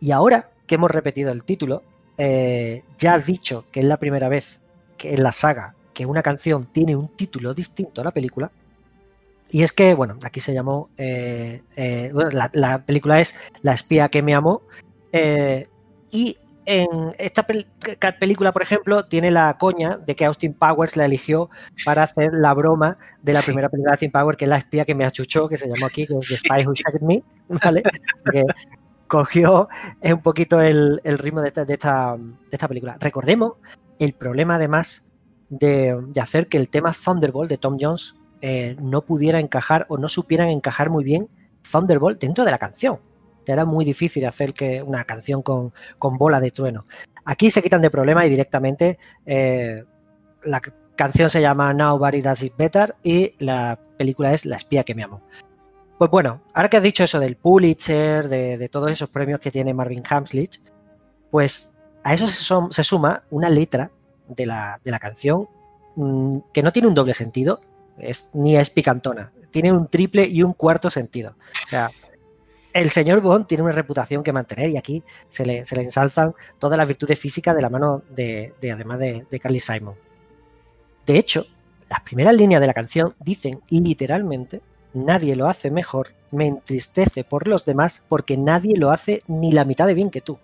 Y ahora que hemos repetido el título, eh, ya has dicho que es la primera vez que en la saga que una canción tiene un título distinto a la película. Y es que, bueno, aquí se llamó. eh, eh, la, la película es La espía que me amó. y en esta pel- película, por ejemplo, tiene la coña de que Austin Powers la eligió para hacer la broma de la primera película de Austin Powers, que es La espía que me achuchó, que se llamó aquí, que es The Spy Who Shagged Me. ¿vale? Cogió un poquito el, el ritmo de esta, de, esta, de esta película. Recordemos el problema, además, de, de hacer que el tema Thunderbolt de Tom Jones eh, no pudiera encajar o no supieran encajar muy bien Thunderbolt dentro de la canción. Era muy difícil hacer que una canción con, con bola de trueno. Aquí se quitan de problema y directamente eh, la canción se llama Nobody Does It Better y la película es La espía que me amó. Pues bueno, ahora que has dicho eso del Pulitzer, de, todos esos premios que tiene Marvin Hamslich, pues a eso se, suma una letra de la, de la canción mm, que no tiene un doble sentido, ni es picantona, tiene un triple y un cuarto sentido. O sea, el señor Bond tiene una reputación que mantener y aquí se le, se le ensalzan todas las virtudes físicas de la mano de, de además de, de Carly Simon. De hecho, las primeras líneas de la canción dicen literalmente, nadie lo hace mejor, me entristece por los demás porque nadie lo hace ni la mitad de bien que tú.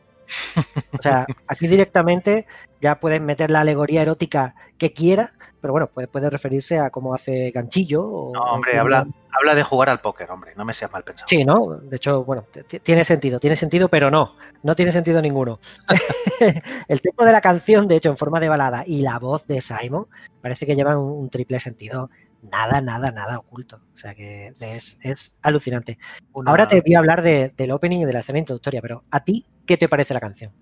O sea, aquí directamente ya puedes meter la alegoría erótica que quiera, pero bueno, puede, puede referirse a cómo hace ganchillo. O, No, hombre, habla, habla de jugar al póker, hombre, no me seas mal pensado. Sí, ¿no? De hecho, bueno, tiene sentido, tiene sentido, pero no, no tiene sentido ninguno. el tempo de la canción, de hecho, en forma de balada y la voz de Simon parece que llevan un, un triple sentido, nada, nada, nada oculto. O sea que es, es alucinante. Una- Ahora te voy a hablar de- del opening y de la escena introductoria, pero ¿a ti qué te parece la canción?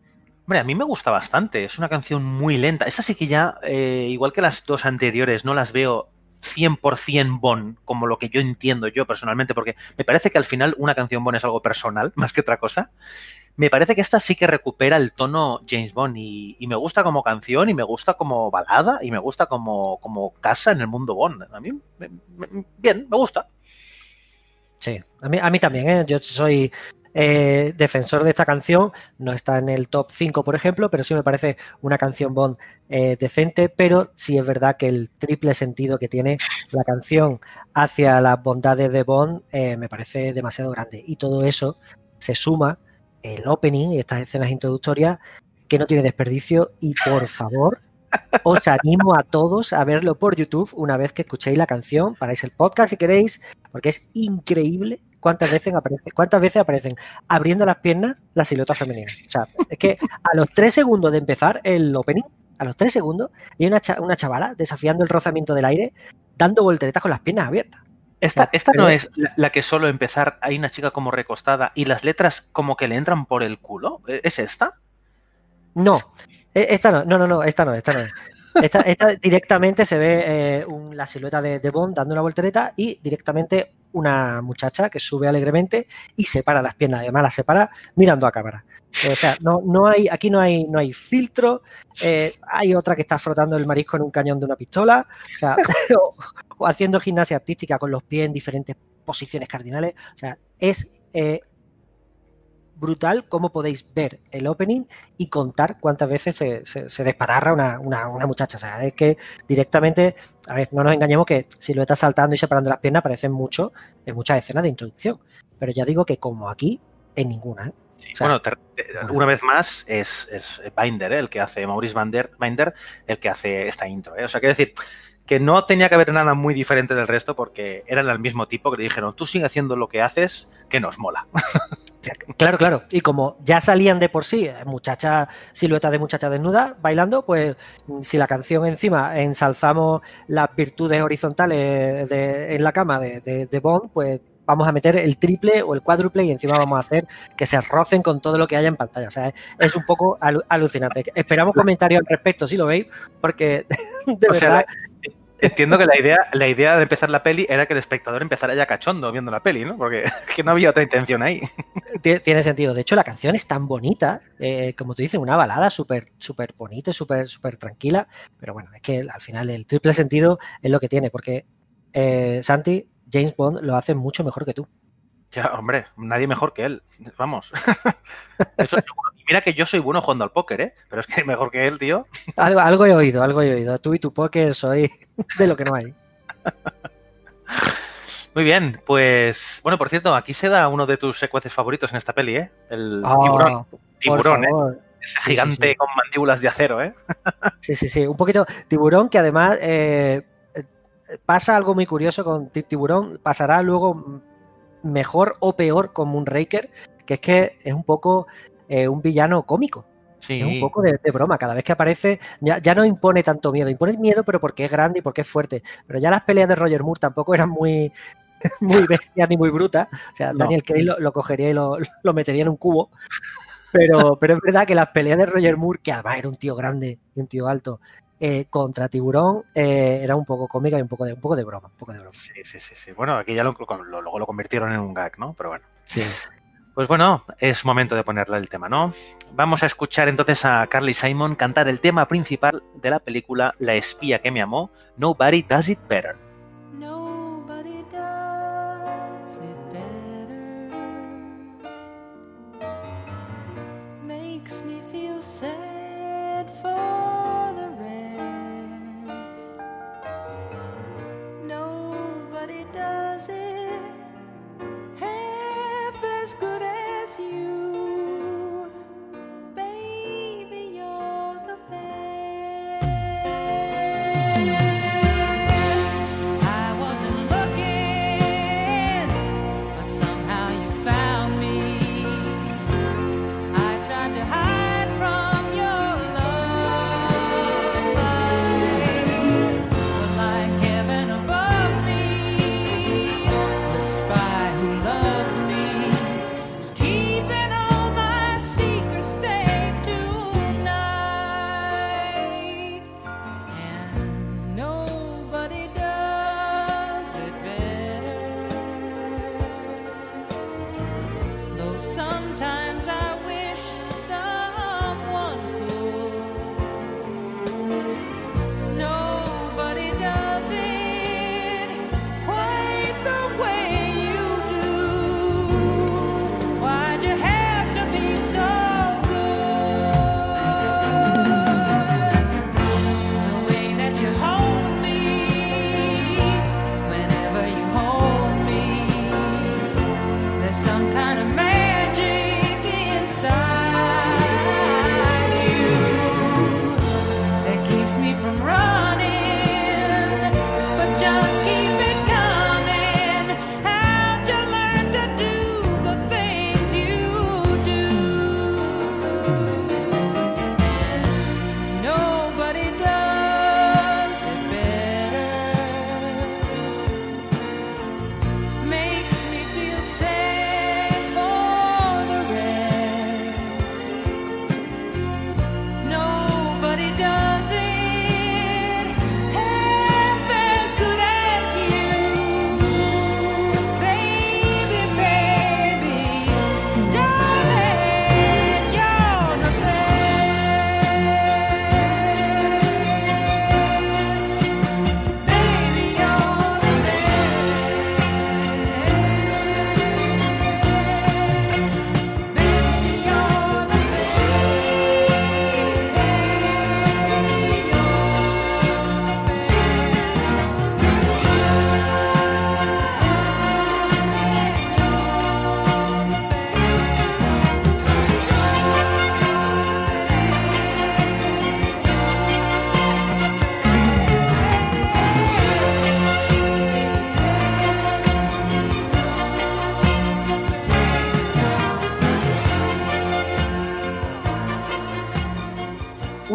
Hombre, a mí me gusta bastante. Es una canción muy lenta. Esta sí que ya, eh, igual que las dos anteriores, no las veo 100% Bon, como lo que yo entiendo yo personalmente, porque me parece que al final una canción Bon es algo personal, más que otra cosa. Me parece que esta sí que recupera el tono James Bond y, me gusta como canción y me gusta como balada y me gusta como, como casa en el mundo Bond. A mí, me- bien, me gusta. Sí, a mí, a mí también, ¿eh? yo soy eh, defensor de esta canción, no está en el top 5 por ejemplo, pero sí me parece una canción Bond eh, decente, pero sí es verdad que el triple sentido que tiene la canción hacia las bondades de Bond eh, me parece demasiado grande y todo eso se suma el opening y estas escenas introductorias que no tiene desperdicio y por favor os animo a todos a verlo por YouTube una vez que escuchéis la canción, paráis el podcast si queréis, porque es increíble cuántas veces aparece, cuántas veces aparecen abriendo las piernas la silueta femenina. O sea, es que a los tres segundos de empezar el opening, a los tres segundos, hay una, cha- una chavala desafiando el rozamiento del aire, dando volteretas con las piernas abiertas. Esta, esta no es la, la que solo empezar hay una chica como recostada y las letras como que le entran por el culo. ¿E- ¿Es esta? No, e- esta no, no, no, no, esta no, esta no es. Esta, esta directamente se ve eh, un- la silueta de, de Bond dando una voltereta y directamente una muchacha que sube alegremente y separa las piernas. Además, las separa mirando a cámara. O sea, no, no hay, aquí no hay, no hay filtro. eh, hay otra que está frotando el marisco en un cañón de una pistola. O sea, o, o haciendo gimnasia artística con los pies en diferentes posiciones cardinales. O sea, es eh, brutal cómo podéis ver el opening y contar cuántas veces se, se, se despatarra una, una, una muchacha. O sea, es que directamente, a ver, no nos engañemos que si lo estás saltando y separando las piernas aparecen mucho en muchas escenas de introducción. Pero ya digo que como aquí, en ninguna. ¿eh? Sí, O sea, bueno, una vez más es, es Binder, ¿eh? el que hace Maurice Binder, Binder, el que hace esta intro. ¿eh? O sea, quiero decir que no tenía que haber nada muy diferente del resto porque eran el mismo tipo que le dijeron, tú sigue haciendo lo que haces, que nos mola. Claro, claro. Y como ya salían de por sí, eh, muchacha, silueta de muchacha desnuda bailando, pues mm, si la canción encima ensalzamos las virtudes horizontales de- en la cama de, de- de Bond, pues vamos a meter el triple o el cuádruple y encima vamos a hacer que se rocen con todo lo que haya en pantalla. O sea, es, un poco alu- alucinante. Esperamos comentarios al respecto si lo veis, porque de O sea, verdad. Entiendo que la idea, la idea de empezar la peli era que el espectador empezara ya cachondo viendo la peli, ¿no? Porque es que no había otra intención ahí. Tie- Tiene sentido. De hecho, la canción es tan bonita, eh, como tú dices, una balada súper súper bonita, súper súper tranquila. Pero bueno, es que al final el triple sentido es lo que tiene, porque eh, Santi, James Bond lo hace mucho mejor que tú. Ya, hombre, nadie mejor que él. Vamos. Eso seguro. Mira que yo soy bueno jugando al póker, ¿eh? Pero es que mejor que él, tío. Algo, algo he oído, algo he oído. Tú y tu póker soy de lo que no hay. Muy bien, pues. Bueno, por cierto, aquí se da uno de tus secueces favoritos en esta peli, ¿eh? El Ah, tiburón. Tiburón, ¿eh? Ese Sí, gigante sí. con mandíbulas de acero, ¿eh? Sí, sí, sí. Un poquito. Tiburón, que además eh, pasa algo muy curioso con Ti- Tiburón. Pasará luego mejor o peor con Moonraker, que es que es un poco eh, un villano cómico. Sí. Es un poco de, de broma. Cada vez que aparece, ya, ya no impone tanto miedo. Impone miedo, pero porque es grande y porque es fuerte. Pero ya las peleas de Roger Moore tampoco eran muy, muy bestias ni muy brutas. O sea, No. Daniel Craig lo, lo cogería y lo, lo metería en un cubo. Pero, pero es verdad que las peleas de Roger Moore, que además era un tío grande y un tío alto, eh, contra Tiburón, eh, era un poco cómica y un poco de, un poco de broma. Un poco de broma. Sí, sí, sí, sí. Bueno, aquí ya lo, lo- luego lo convirtieron en un gag, ¿no? Pero bueno. Sí. Pues bueno, es momento de ponerle el tema, ¿no? Vamos a escuchar entonces a Carly Simon cantar el tema principal de la película La espía que me amó, Nobody Does It Better.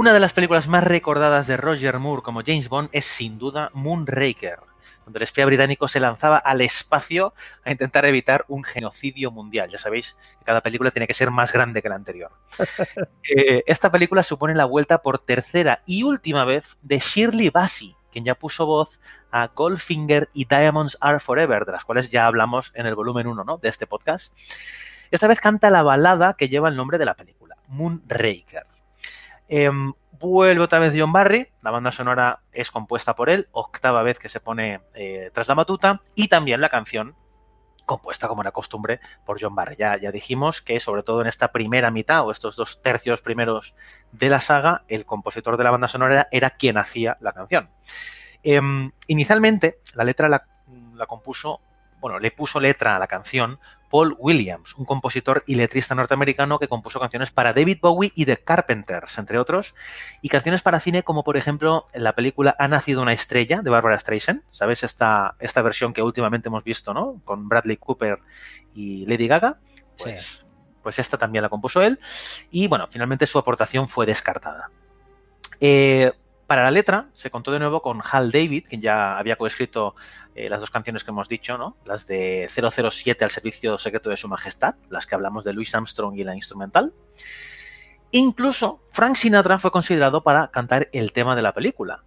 Una de las películas más recordadas de Roger Moore como James Bond es sin duda Moonraker, donde el espía británico se lanzaba al espacio a intentar evitar un genocidio mundial. Ya sabéis que cada película tiene que ser más grande que la anterior. Eh, esta película supone la vuelta por tercera y última vez de Shirley Bassey, quien ya puso voz a Goldfinger y Diamonds Are Forever, de las cuales ya hablamos en el volumen 1 ¿no? de este podcast. Esta vez canta la balada que lleva el nombre de la película, Moonraker. Em, vuelve otra vez John Barry, la banda sonora es compuesta por él, octava vez que se pone eh, tras la batuta, y también la canción compuesta como era costumbre por John Barry. Ya, ya dijimos que sobre todo en esta primera mitad o estos dos tercios primeros de la saga, el compositor de la banda sonora era quien hacía la canción. Em, inicialmente, la letra la, la compuso bueno, le puso letra a la canción Paul Williams, un compositor y letrista norteamericano que compuso canciones para David Bowie y The Carpenters, entre otros, y canciones para cine como por ejemplo en la película Ha nacido una estrella de Barbara Streisand, ¿sabes? Esta, esta versión que últimamente hemos visto, ¿no? Con Bradley Cooper y Lady Gaga. Pues, sí. pues esta también la compuso él y bueno, finalmente su aportación fue descartada. Eh, para la letra se contó de nuevo con Hal David, quien ya había coescrito eh, las dos canciones que hemos dicho, ¿no? Las de 007 al servicio secreto de su majestad, las que hablamos de Louis Armstrong y la instrumental. Incluso Frank Sinatra fue considerado para cantar el tema de la película.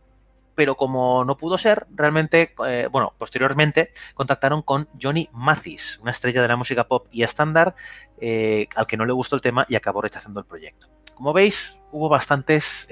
Pero como no pudo ser, realmente, eh, bueno, posteriormente contactaron con Johnny Mathis, una estrella de la música pop y estándar, eh, al que no le gustó el tema y acabó rechazando el proyecto. Como veis, hubo bastantes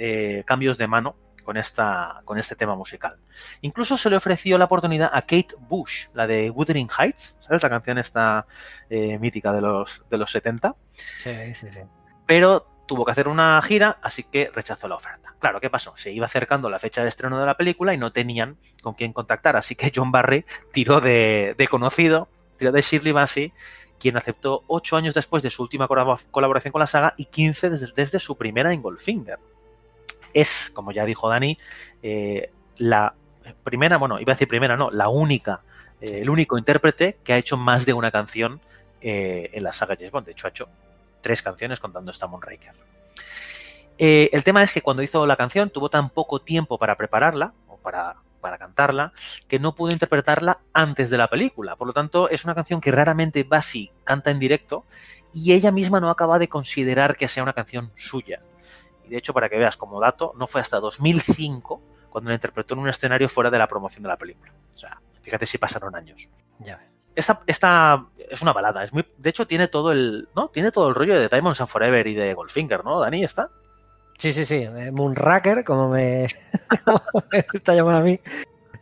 cambios de mano con, esta, con este tema musical. Incluso se le ofreció la oportunidad a Kate Bush, la de Wuthering Heights, ¿sabes? La canción esta eh, mítica de los, de los 70. Sí, sí, sí. Pero tuvo que hacer una gira, así que rechazó la oferta. Claro, ¿qué pasó? Se iba acercando la fecha de estreno de la película y no tenían con quién contactar, así que John Barry tiró de, de conocido, tiró de Shirley Bassey, quien aceptó ocho años después de su última colaboración con la saga y 15 desde, desde su primera en Goldfinger es, como ya dijo Dani, eh, la primera, bueno, iba a decir primera, no, la única, eh, el único intérprete que ha hecho más de una canción eh, en la saga James Bond. De hecho, ha hecho tres canciones contando esta Moonraker. El tema es que cuando hizo la canción tuvo tan poco tiempo para prepararla o para, para cantarla que no pudo interpretarla antes de la película. Por lo tanto, es una canción que raramente Basi canta en directo y ella misma no acaba de considerar que sea una canción suya. Y de hecho, para que veas como dato, no fue hasta 2005 cuando la interpretó en un escenario fuera de la promoción de la película. O sea, fíjate si pasaron años. Ya. Esta, esta es una balada, es muy, de hecho tiene todo el, ¿no? Tiene todo el rollo de Diamonds and Forever y de Goldfinger, ¿no, Dani? ¿Está? Sí, sí, sí. Eh, Moonraker, como me, como me gusta llamar a mí.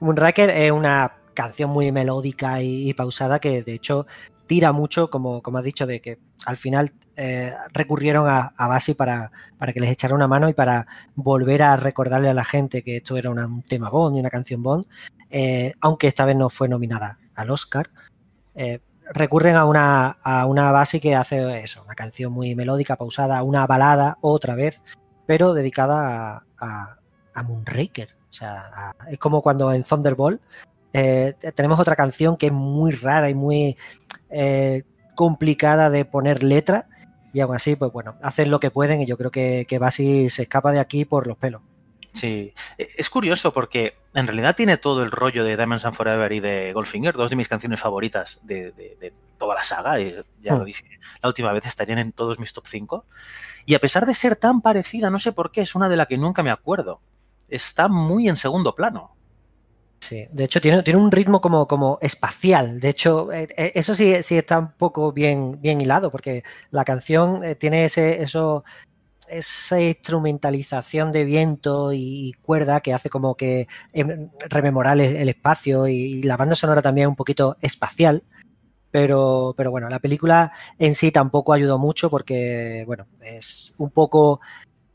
Moonraker es una canción muy melódica y pausada que de hecho tira mucho, como, como has dicho, de que al final eh, recurrieron a, a Basi para, para, que les echara una mano y para volver a recordarle a la gente que esto era un tema Bond y una canción Bond, eh, aunque esta vez no fue nominada al Oscar. Eh, recurren a una, a una Basi que hace eso, una canción muy melódica, pausada, una balada otra vez, pero dedicada a, a, a Moonraker. O sea, es como cuando en Thunderbolt tenemos otra canción que es muy rara y muy eh, complicada de poner letra y aún así, pues bueno, hacen lo que pueden y yo creo que, que Basi se escapa de aquí por los pelos. Sí, es curioso porque en realidad tiene todo el rollo de Diamonds and Forever y de Goldfinger, dos de mis canciones favoritas de, de, de toda la saga, y ya mm. lo dije la última vez, estarían en todos mis top 5. Y a pesar de ser tan parecida, no sé por qué, es una de la que nunca me acuerdo. Está muy en segundo plano. Sí, de hecho tiene, tiene un ritmo como, como espacial. De hecho, eh, eso sí, sí está un poco bien, bien hilado, porque la canción eh, tiene ese, eso, esa instrumentalización de viento y cuerda que hace como que eh, rememorar el, el espacio y, y, la banda sonora también un poquito espacial. Pero, pero bueno, la película en sí tampoco ayudó mucho porque, bueno, es un poco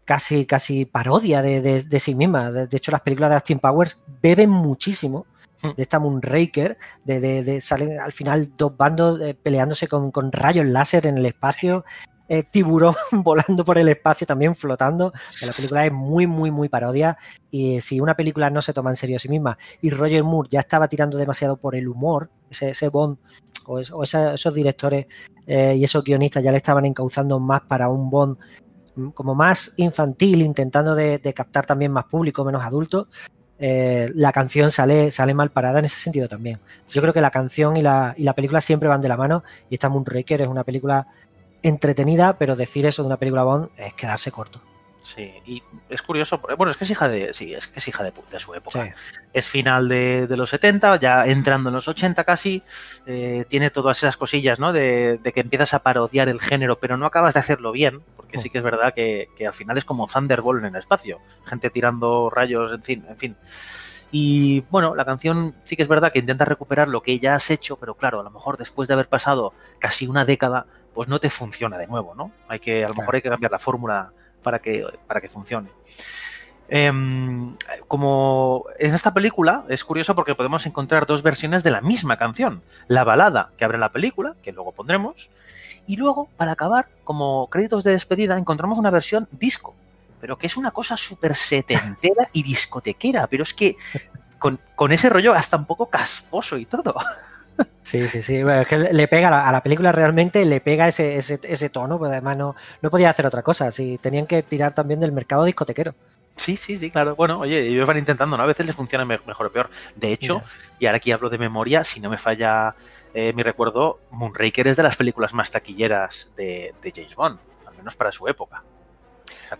casi, casi parodia de, de, de sí misma. De, de, hecho, las películas de Austin Powers beben muchísimo de esta Moonraker, de, de, de salen al final dos bandos eh, peleándose con, con, rayos láser en el espacio, eh, tiburón volando por el espacio, también flotando. La película es muy, muy, muy parodia. Y si una película no se toma en serio a sí misma y Roger Moore ya estaba tirando demasiado por el humor, ese, ese Bond o, es, o esa, esos directores eh, y esos guionistas ya le estaban encauzando más para un Bond como más infantil, intentando de, de captar también más público, menos adulto, eh, la canción sale, sale mal parada en ese sentido también. Yo creo que la canción y la, y la película siempre van de la mano y esta Moonraker es una película entretenida, pero decir eso de una película Bond es quedarse corto. Sí, y es curioso, bueno, es que es hija de, sí, es que es hija de, su época. Sí. Es final de, de los 70, ya entrando en los 80 casi, eh, tiene todas esas cosillas, ¿no? De, de que empiezas a parodiar el género, pero no acabas de hacerlo bien, Mm. sí que es verdad que, que al final es como Thunderbolt en el espacio, gente tirando rayos, en fin, en fin. Y bueno, la canción sí que es verdad que intenta recuperar lo que ya has hecho, pero claro, a lo mejor después de haber pasado casi una década, pues no te funciona de nuevo, ¿no? Hay que, a lo mejor hay que cambiar la fórmula para que, para que funcione. Em, como en esta película es curioso porque podemos encontrar dos versiones de la misma canción. La balada que abre la película, que luego pondremos, y luego, para acabar, como créditos de despedida, encontramos una versión disco, pero que es una cosa súper setentera y discotequera, pero es que con, con ese rollo hasta un poco casposo y todo. Sí, sí, sí. Bueno, es que le pega a la, película realmente, le pega ese, ese, ese tono, pues además no, no podía hacer otra cosa. Si tenían que tirar también del mercado discotequero. Sí, sí, sí, claro. Bueno, oye, ellos van intentando, ¿no? A veces les funciona me- mejor o peor. De hecho, y ahora aquí hablo de memoria, si no me falla eh, mi recuerdo, Moonraker es de las películas más taquilleras de, de James Bond, al menos para su época.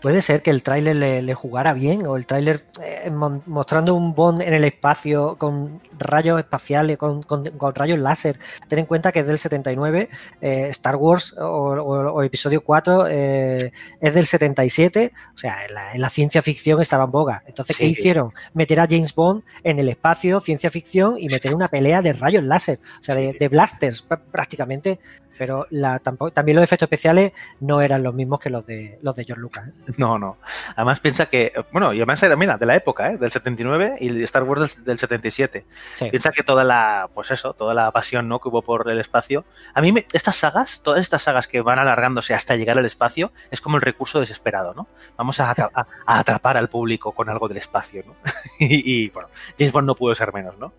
Puede ser que el tráiler le, le jugara bien o el tráiler eh, mon- mostrando un Bond en el espacio con rayos espaciales, con, con- con rayos láser. Ten en cuenta que es del 79, eh, Star Wars o, o- o episodio 4 eh, es del 77, o sea, en la, en la ciencia ficción estaba en boga. Entonces, ¿qué Sí. hicieron? Meter a James Bond en el espacio, ciencia ficción y meter una pelea de rayos láser, o sea, de, blasters pr- prácticamente. Pero la, tampoco, también los efectos especiales no eran los mismos que los de los de George Lucas. ¿eh? No, no. Además piensa que, bueno, y además era, mira, de la época, ¿eh? del 79 y Star Wars del, del 77. Sí. Piensa que toda la, pues eso, toda la pasión ¿no? que hubo por el espacio. A mí, me- estas sagas, todas estas sagas que van alargándose hasta llegar al espacio, es como el recurso desesperado, ¿no? Vamos a, a- a atrapar al público con algo del espacio, ¿no? y, y, bueno, James Bond no pudo ser menos, ¿no?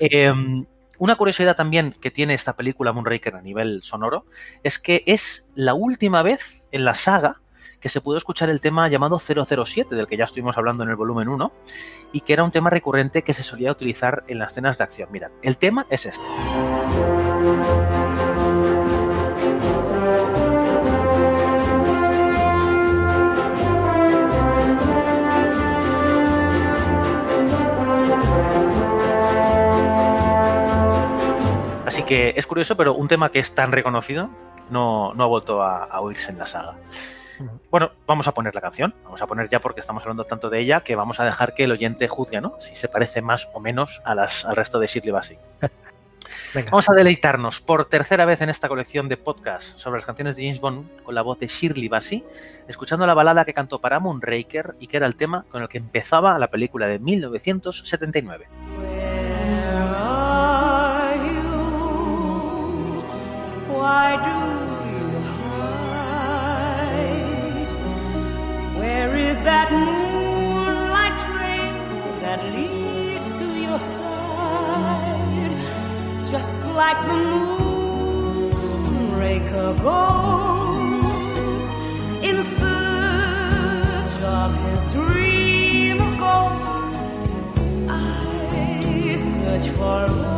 Eh, una curiosidad también que tiene esta película Moonraker a nivel sonoro es que es la última vez en la saga que se pudo escuchar el tema llamado 007, del que ya estuvimos hablando en el volumen 1, y que era un tema recurrente que se solía utilizar en las escenas de acción. Mirad, el tema es este. Que es curioso, pero un tema que es tan reconocido no, no ha vuelto a, a oírse en la saga. Bueno, vamos a poner la canción. Vamos a poner ya porque estamos hablando tanto de ella que vamos a dejar que el oyente juzgue, ¿no? Si se parece más o menos a las, al resto de Shirley Bassey. Venga. Vamos a deleitarnos por tercera vez en esta colección de podcasts sobre las canciones de James Bond con la voz de Shirley Bassey, escuchando la balada que cantó para Moonraker y que era el tema con el que empezaba la película de 1979. Like the moonraker goes in search of his dream of gold. I search for love,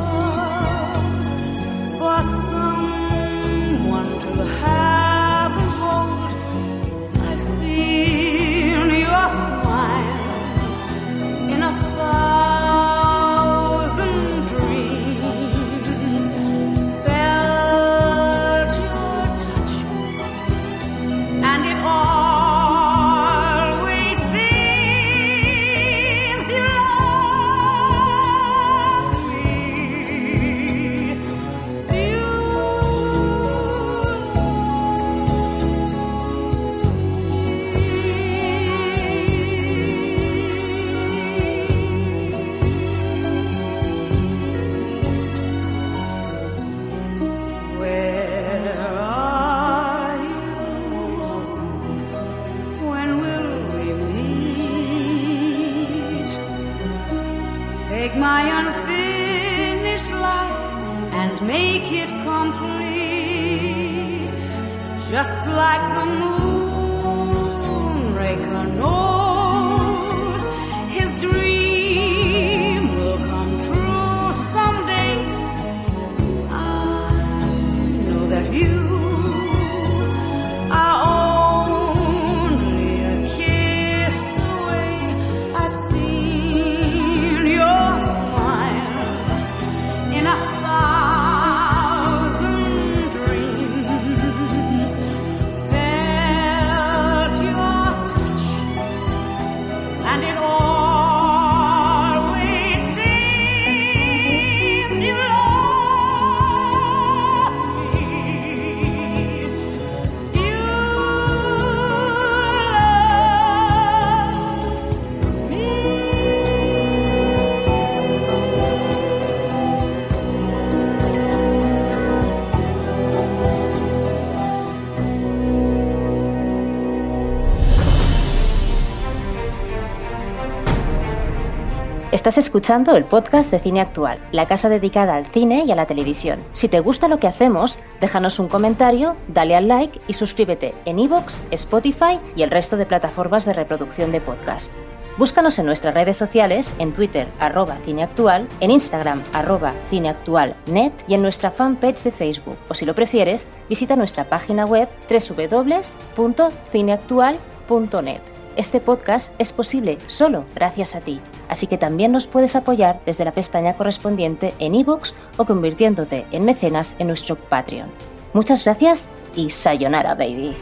Escuchando el podcast de Cine Actual, la casa dedicada al cine y a la televisión. Si te gusta lo que hacemos, déjanos un comentario, dale al like y suscríbete en iVoox, Spotify y el resto de plataformas de reproducción de podcast. Búscanos en nuestras redes sociales, en Twitter, arroba cineactual, en Instagram, arroba cineactualnet y en nuestra fanpage de Facebook. O si lo prefieres, visita nuestra página web www.cineactual.net. Este podcast es posible solo gracias a ti, así que también nos puedes apoyar desde la pestaña correspondiente en iVoox o convirtiéndote en mecenas en nuestro Patreon. Muchas gracias y sayonara, baby.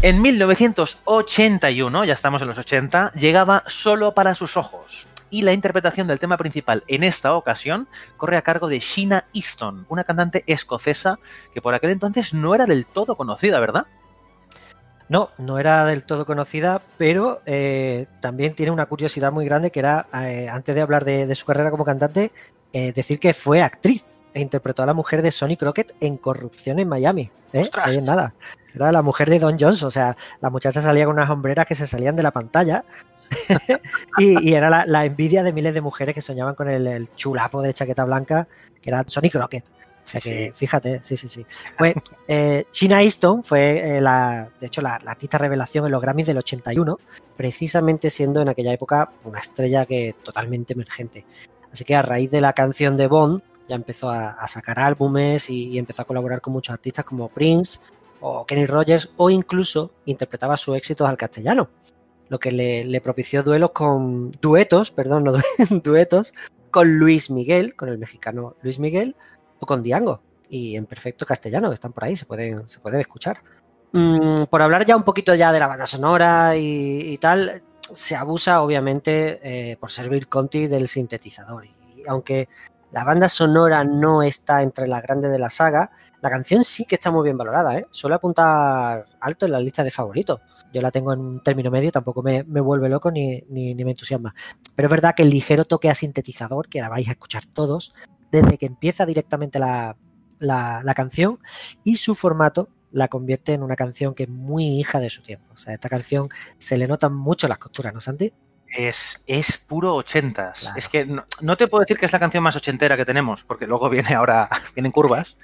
En 1981, ya estamos en los 80, llegaba solo para sus ojos. Y la interpretación del tema principal en esta ocasión corre a cargo de Sheena Easton, una cantante escocesa que por aquel entonces no era del todo conocida, ¿verdad? No, no era del todo conocida, pero eh, también tiene una curiosidad muy grande que era, eh, antes de hablar de, de su carrera como cantante, eh, decir que fue actriz e interpretó a la mujer de Sonny Crockett en Corrupción en Miami. ¿eh? ¡Ostras! Ahí en nada. Era la mujer de Don Jones, o sea, la muchacha salía con unas hombreras que se salían de la pantalla. y, y era la, la envidia de miles de mujeres que soñaban con el, el chulapo de chaqueta blanca, que era Sonny Crockett. O sea que, sí. fíjate, sí, sí, sí. Pues eh, China Easton fue, eh, la, de hecho, la, la artista revelación en los Grammys del 81, precisamente siendo en aquella época una estrella que totalmente emergente. Así que a raíz de la canción de Bond, ya empezó a, a sacar álbumes y, y empezó a colaborar con muchos artistas como Prince o Kenny Rogers, o incluso interpretaba sus éxitos al castellano, lo que le, le propició duelos con duetos, perdón, no du- duetos, con Luis Miguel, con el mexicano Luis Miguel, o con Diango, y en perfecto castellano, que están por ahí, se pueden, se pueden escuchar. Mm, por hablar ya un poquito ya de la banda sonora y, tal, se abusa obviamente eh, por ser Bill Conti del sintetizador. Y, aunque la banda sonora no está entre las grandes de la saga, la canción sí que está muy bien valorada, ¿eh? Suele apuntar alto en la lista de favoritos. Yo la tengo en un término medio, tampoco me, me vuelve loco ni, ni me entusiasma. Pero es verdad que el ligero toque a sintetizador, que la vais a escuchar todos, desde que empieza directamente la, la, la canción y su formato la convierte en una canción que es muy hija de su tiempo. O sea, esta canción se le notan mucho las costuras, ¿no, Santi? Es, es puro ochentas. Claro. Es que no, no te puedo decir que es la canción más ochentera que tenemos, porque luego viene ahora, vienen curvas.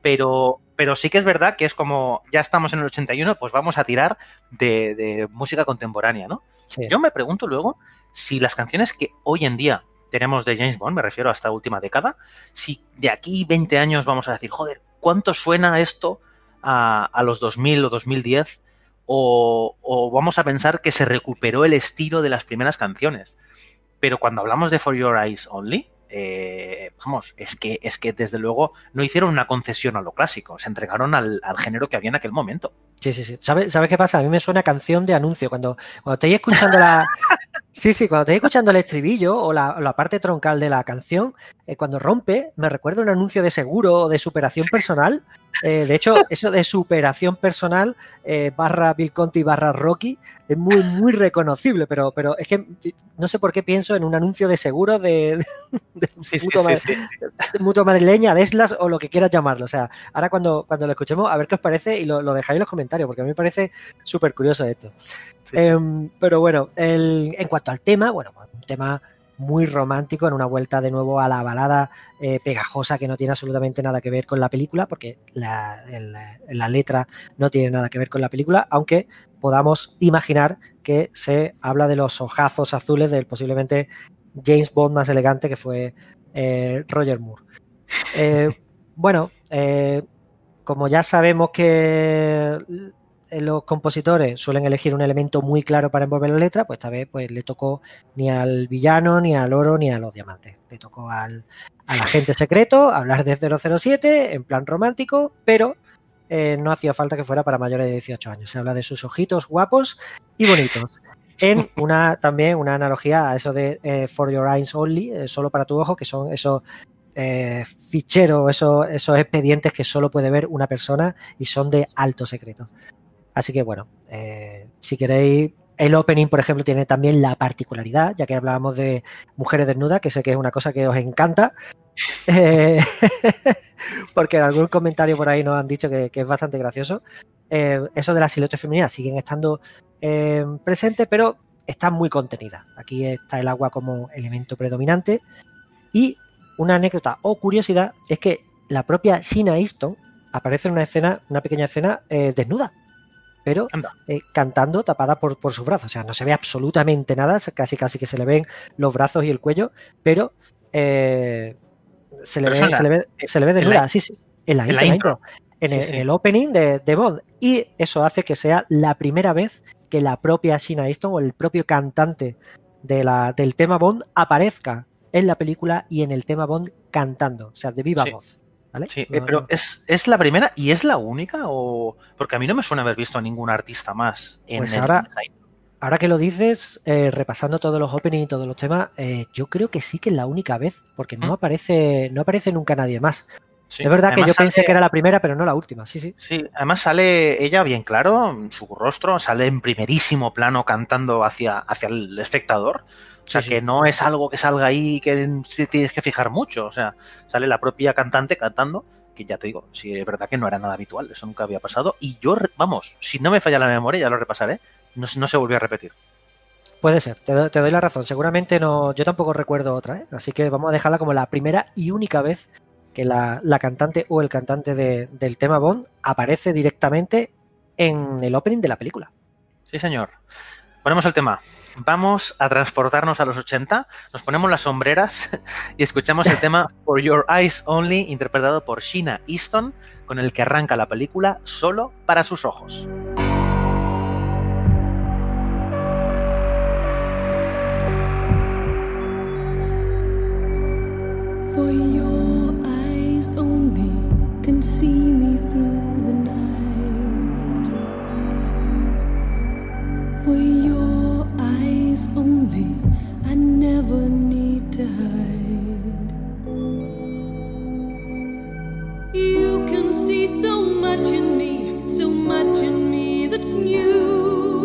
Pero, pero sí que es verdad que es como, ya estamos en el 81, pues vamos a tirar de, de música contemporánea, ¿no? Sí. Yo me pregunto luego si las canciones que hoy en día tenemos de James Bond, me refiero a esta última década, si de aquí 20 años vamos a decir, joder, ¿cuánto suena esto a, a los 2000 o 2010? O, o vamos a pensar que se recuperó el estilo de las primeras canciones. Pero cuando hablamos de For Your Eyes Only, eh, vamos, es que, es que desde luego no hicieron una concesión a lo clásico, se entregaron al, al género que había en aquel momento. Sí, sí, sí. ¿Sabes sabe qué pasa? A mí me suena canción de anuncio. Cuando, cuando estáis escuchando la. Sí, sí, cuando estáis escuchando el estribillo o la, la parte troncal de la canción, eh, cuando rompe, me recuerda un anuncio de seguro o de superación personal. Eh, de hecho, eso de superación personal eh, barra Bill Conti barra Rocky es muy, muy reconocible, pero, pero es que no sé por qué pienso en un anuncio de seguro de, de Sí, sí, sí. mutua madrileña, de Eslas o lo que quieras llamarlo. O sea, ahora cuando, cuando lo escuchemos, a ver qué os parece y lo, lo dejáis en los comentarios, porque a mí me parece súper curioso esto. Sí. Em, pero bueno, el- en cuanto al tema, bueno, pues un tema muy romántico, en una vuelta de nuevo a la balada eh, pegajosa que no tiene absolutamente nada que ver con la película, porque la, el- la letra no tiene nada que ver con la película, aunque podamos imaginar que se habla de los ojazos azules del posiblemente James Bond más elegante que fue eh, Roger Moore. Eh, bueno, como ya sabemos que los compositores suelen elegir un elemento muy claro para envolver la letra, pues esta vez pues, le tocó ni al villano, ni al oro, ni a los diamantes. Le tocó al, al agente secreto hablar de 007 en plan romántico, pero eh, no hacía falta que fuera para mayores de 18 años. Se habla de sus ojitos guapos y bonitos. En una también una analogía a eso de eh, For Your Eyes Only, eh, solo para tu ojo, que son esos eh, ficheros, esos, expedientes que solo puede ver una persona y son de alto secreto. Así que bueno, eh, si queréis, el opening, por ejemplo, tiene también la particularidad, ya que hablábamos de mujeres desnudas, que sé que es una cosa que os encanta, eh, porque en algún comentario por ahí nos han dicho que, que es bastante gracioso. Eh, eso de las siluetas femeninas siguen estando eh, presentes, pero están muy contenidas. Aquí está el agua como elemento predominante. Y una anécdota o curiosidad es que la propia Sheena Easton aparece en una escena, una pequeña escena eh, desnuda, pero eh, cantando tapada por, por sus brazos. O sea, no se ve absolutamente nada, casi casi que se le ven los brazos y el cuello, pero eh, se, le ve, eso en se, la- le ve, se le ve en la- desnuda, sí, sí, en la, en la intro, intro. en Sí, el, sí. en el opening de, de Bond. Y eso hace que sea la primera vez que la propia Sheena Easton o el propio cantante de la, del tema Bond aparezca en la película y en el tema Bond cantando, o sea, de viva Sí. voz. ¿vale? Sí, eh, pero ¿es, ¿es la primera y es la única? o Porque a mí no me suena haber visto a ningún artista más en Pues el- ahora- Ahora que lo dices, eh, repasando todos los openings y todos los temas, eh, yo creo que sí que es la única vez, porque no ¿Mm? aparece, no aparece nunca nadie más. Sí. Es verdad que yo pensé que era la primera, pero no la última. Sí, sí. Sí, además sale ella bien claro, su rostro sale en primerísimo plano cantando hacia, hacia el espectador. O sea, Sí, sí. que no es algo que salga ahí que tienes que fijar mucho. O sea, sale la propia cantante cantando, que ya te digo, sí, es verdad que no era nada habitual, eso nunca había pasado. Y yo, vamos, si no me falla la memoria, ya lo repasaré, no, se- no se volvió a repetir. Puede ser, te, do- te doy la razón. Seguramente no, yo tampoco recuerdo otra, ¿eh? así que vamos a dejarla como la primera y única vez que la, la cantante o el cantante de- del tema Bond aparece directamente en el opening de la película. Sí, señor. Ponemos el tema. Vamos a transportarnos a los 80, nos ponemos las sombreras y escuchamos el tema For Your Eyes Only, interpretado por Sheena Easton, con el que arranca la película solo para sus ojos. For your For your eyes only, I never need to hide. You can see so much in me, so much in me that's new.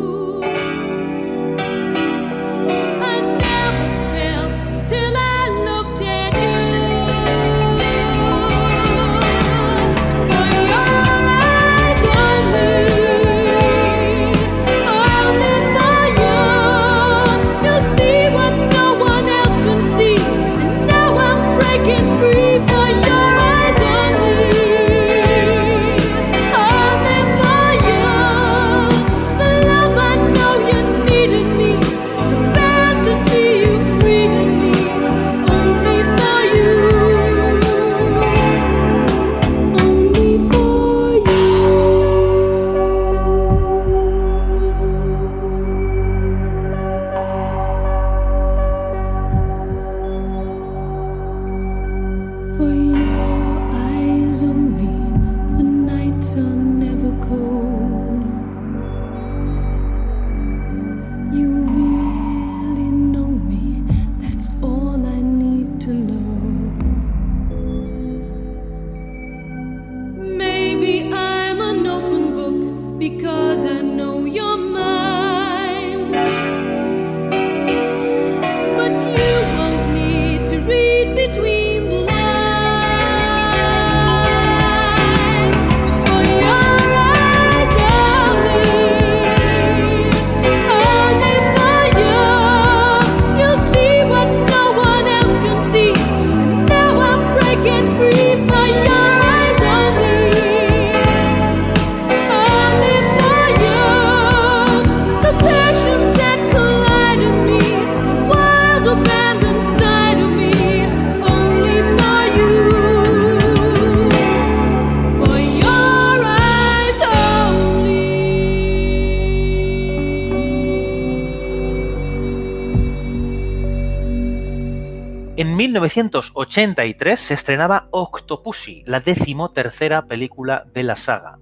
1983 se estrenaba Octopussy, la decimotercera película de la saga.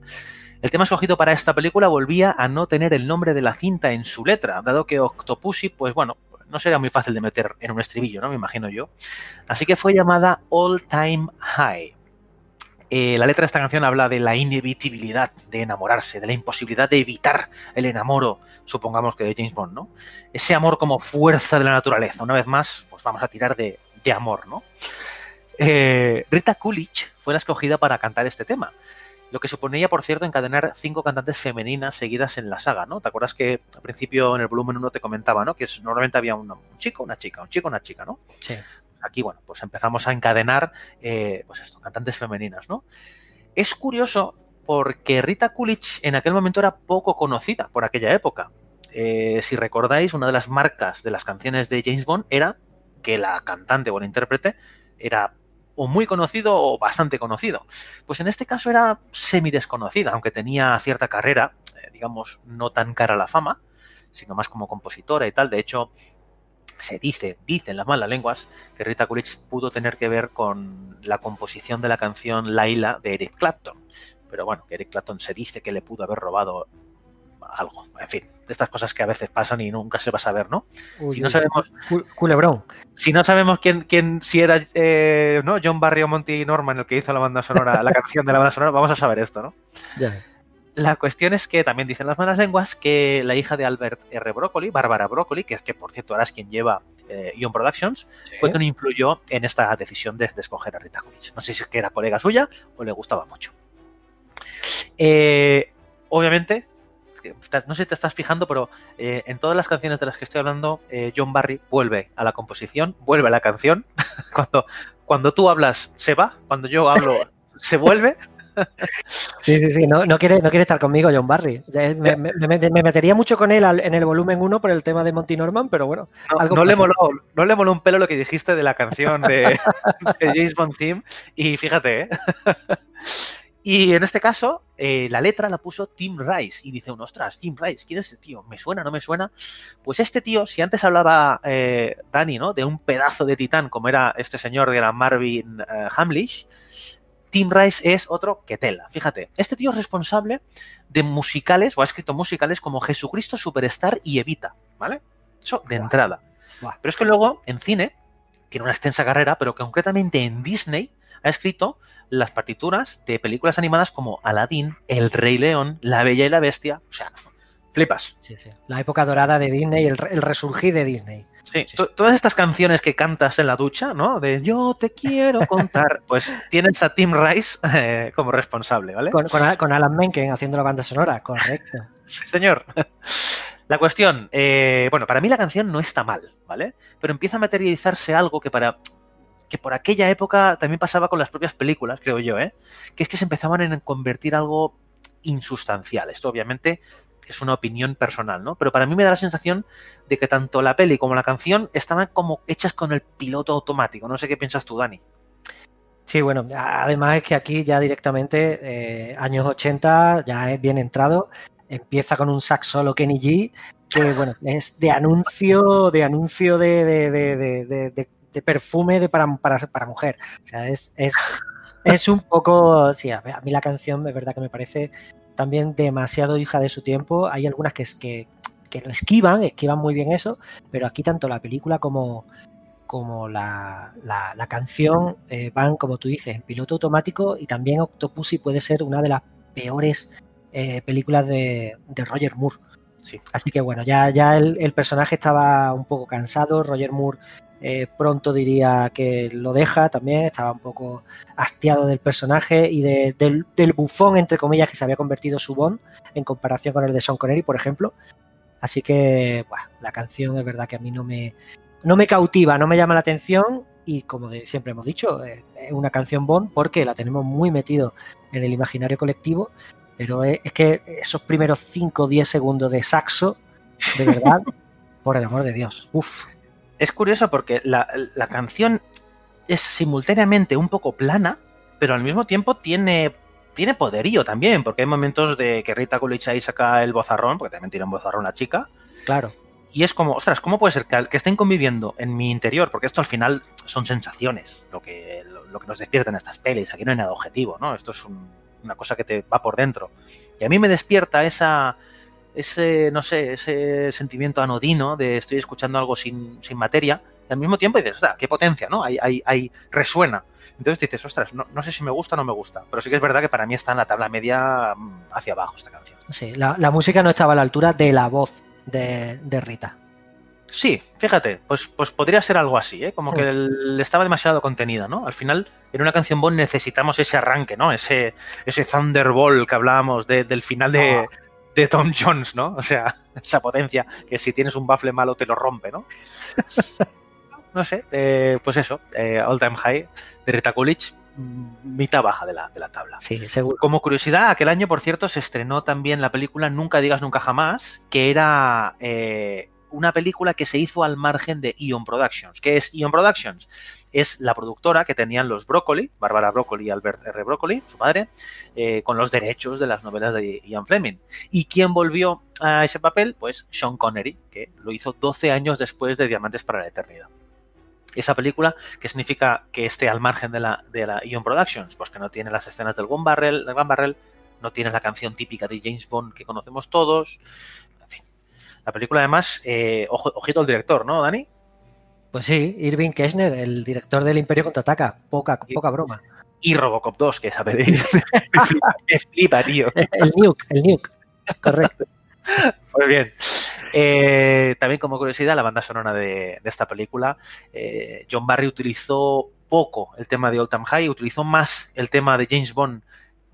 El tema escogido para esta película volvía a no tener el nombre de la cinta en su letra, dado que Octopussy, pues bueno, no sería muy fácil de meter en un estribillo, ¿no? Me imagino yo. Así que fue llamada All Time High. Eh, la letra de esta canción habla de la inevitabilidad de enamorarse, de la imposibilidad de evitar el enamoro, supongamos que de James Bond, ¿no? Ese amor como fuerza de la naturaleza. Una vez más, pues vamos a tirar de, de amor, ¿no? Eh, Rita Coolidge fue la escogida para cantar este tema. Lo que suponía, por cierto, encadenar cinco cantantes femeninas seguidas en la saga, ¿no? ¿Te acuerdas que al principio en el volumen 1 te comentaba, ¿no? Que normalmente había un, un chico, una chica, un chico, una chica, ¿no? Sí. Aquí, bueno, pues empezamos a encadenar, eh, pues esto, cantantes femeninas, ¿no? Es curioso porque Rita Coolidge en aquel momento era poco conocida por aquella época. Eh, si recordáis, una de las marcas de las canciones de James Bond era que la cantante o el intérprete era o muy conocido o bastante conocido. Pues en este caso era semi desconocida, aunque tenía cierta carrera, eh, digamos, no tan cara a la fama, sino más como compositora y tal. De hecho, se dice, dicen las malas lenguas, que Rita Coolidge pudo tener que ver con la composición de la canción Laila de Eric Clapton. Pero bueno, que Eric Clapton se dice que le pudo haber robado algo. En fin, de estas cosas que a veces pasan y nunca se va a saber, ¿no? Uy, si no sabemos, cu- Culebrón. si no sabemos quién, quién si era eh, ¿no? John Barry o Monty Norman el que hizo la banda sonora, la canción de la banda sonora, vamos a saber esto, ¿no? Ya. La cuestión es que también dicen las malas lenguas que la hija de Albert R. Broccoli, Bárbara Broccoli, que es que por cierto ahora es quien lleva eh, Ion Productions, fue quien influyó en esta decisión de, de escoger a Rita Coolidge. No sé si es que era colega suya o le gustaba mucho. Eh, obviamente, no sé si te estás fijando, pero eh, en todas las canciones de las que estoy hablando, eh, John Barry vuelve a la composición, vuelve a la canción. cuando, cuando tú hablas, se va. Cuando yo hablo, se vuelve. Sí, sí, sí. No, no quiere, no quiere estar conmigo, John Barry. Sea, Me, me- me- me metería mucho con él al- en el volumen 1 por el tema de Monty Norman, pero bueno. No, algo no le moló, no le moló un pelo lo que dijiste de la canción de, de James Bond Team. Y fíjate, ¿eh? Y en este caso, eh, la letra la puso Tim Rice. Y dice ostras, Tim Rice, ¿quién es este tío? ¿Me suena, no me suena? Pues este tío, si antes hablaba eh, Dani, ¿no? De un pedazo de titán, como era este señor de la Marvin eh, Hamlish, Tim Rice es otro que tela. Fíjate, este tío es responsable de musicales, o ha escrito musicales como Jesucristo Superstar y Evita, ¿vale? Eso de entrada. Pero es que luego, en cine, tiene una extensa carrera, pero concretamente en Disney ha escrito las partituras de películas animadas como Aladdin, El Rey León, La Bella y la Bestia. O sea, flipas. Sí, sí. La época dorada de Disney, el, el resurgir de Disney. Sí, Sí, to- todas estas canciones que cantas en la ducha, ¿no? De yo te quiero contar, pues tienes a Tim Rice eh, como responsable, ¿vale? Con, con, Al- con Alan Menken haciendo la banda sonora, correcto. Sí, señor. La cuestión, eh, bueno, para mí la canción no está mal, ¿vale? Pero empieza a materializarse algo que para que por aquella época también pasaba con las propias películas, creo yo, ¿eh? Que es que se empezaban en convertir algo insustancial. Esto obviamente es una opinión personal, ¿no? Pero para mí me da la sensación de que tanto la peli como la canción estaban como hechas con el piloto automático. No sé qué piensas tú, Dani. Sí, bueno, además es que aquí ya directamente, eh, años 80, ya es bien entrado, empieza con un sax solo Kenny G, que bueno, es de anuncio, de anuncio de, de, de, de- de- perfume de para, para, para mujer. O sea, es, es, es un poco, sí, a, mí la canción es verdad que me parece también demasiado hija de su tiempo. Hay algunas que, es que, que lo esquivan, esquivan muy bien eso, pero aquí tanto la película como, como la, la- la canción eh, van, como tú dices, en piloto automático y también Octopussy puede ser una de las peores eh, películas de, de Roger Moore. Sí. Así que bueno, ya, ya el, el personaje estaba un poco cansado, Roger Moore eh, pronto diría que lo deja también, estaba un poco hastiado del personaje y de- del, del bufón, entre comillas, que se había convertido su Bond en comparación con el de Sean Connery, por ejemplo. Así que buah, la canción es verdad que a mí no me, no me cautiva, no me llama la atención y como de- siempre hemos dicho, eh, es una canción Bond porque la tenemos muy metido en el imaginario colectivo, pero es, es que esos primeros 5 o 10 segundos de saxo, de verdad, por el amor de Dios, uff, Es curioso porque la, la canción es simultáneamente un poco plana, pero al mismo tiempo tiene, tiene poderío también, porque hay momentos de que Rita Coolidge ahí saca el bozarrón, porque también tiene un bozarrón la chica, claro. Y es como, ostras, ¿cómo puede ser que, que estén conviviendo en mi interior? Porque esto al final son sensaciones, lo que, lo, lo que nos despiertan estas pelis. Aquí no hay nada objetivo, ¿no? Esto es un- una cosa que te va por dentro. Y a mí me despierta esa, ese, no sé, ese sentimiento anodino de estoy escuchando algo sin, sin materia. Y al mismo tiempo dices, qué potencia, ¿no? Hay, hay, hay, resuena. Entonces dices, ostras, no, no sé si me gusta o no me gusta. Pero sí que es verdad que para mí está en la tabla media mm, hacia abajo esta canción. Sí, la, la música no estaba a la altura de la voz de, de Rita. Sí, fíjate, pues, pues podría ser algo así, ¿eh? como Sí. que el- estaba demasiado contenida, ¿no? Al final, en una canción Bond necesitamos ese arranque, ¿no? Ese, ese Thunderbolt que hablábamos de- del final de, de Tom Jones, ¿no? O sea, esa potencia que si tienes un baffle malo te lo rompe, ¿no? no sé, eh, pues eso, eh, All Time High de Rita Coolidge, mitad baja de la, de la tabla. Sí, seguro. Como curiosidad, aquel año, por cierto, se estrenó también la película Nunca digas nunca jamás, que era eh, una película que se hizo al margen de Ion Productions. ¿Qué es Ion Productions? Es la productora que tenían los Broccoli, Bárbara Broccoli y Albert R. Broccoli, su padre, eh, con los derechos de las novelas de Ian Fleming. ¿Y quién volvió a ese papel? Pues Sean Connery, que lo hizo 12 años después de Diamantes para la Eternidad esa película, ¿qué significa que esté al margen de la, de la Ion Productions? Pues que no tiene las escenas del Gun Barrel, del Barrel, no tiene la canción típica de James Bond que conocemos todos. En fin. La película, además, eh, ojo- ojito al director, ¿no, Dani? Pues sí, Irving Kirchner, el director del Imperio Contraataca. Poca, poca broma. Y Robocop 2, que sabe de me, flipa, me flipa, tío. El nuke, el nuke. Correcto. Pues bien. Eh, también como curiosidad, la banda sonora de, de esta película, eh, John Barry utilizó poco el tema de Old Time High, utilizó más el tema de James Bond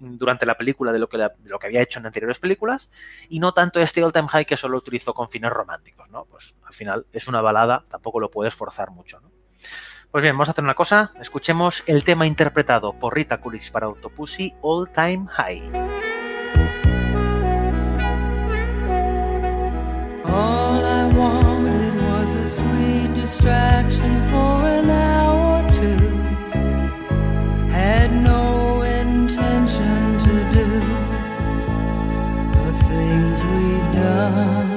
durante la película de lo que, lo que había hecho en anteriores películas y no tanto este Old Time High que solo utilizó con fines románticos, ¿no? Pues al final es una balada, tampoco lo puedes forzar mucho, ¿no? Pues bien, vamos a hacer una cosa, escuchemos el tema interpretado por Rita Coolidge para Autopussy, All Time High. All I wanted was a sweet distraction for an hour or two. Had no we've done.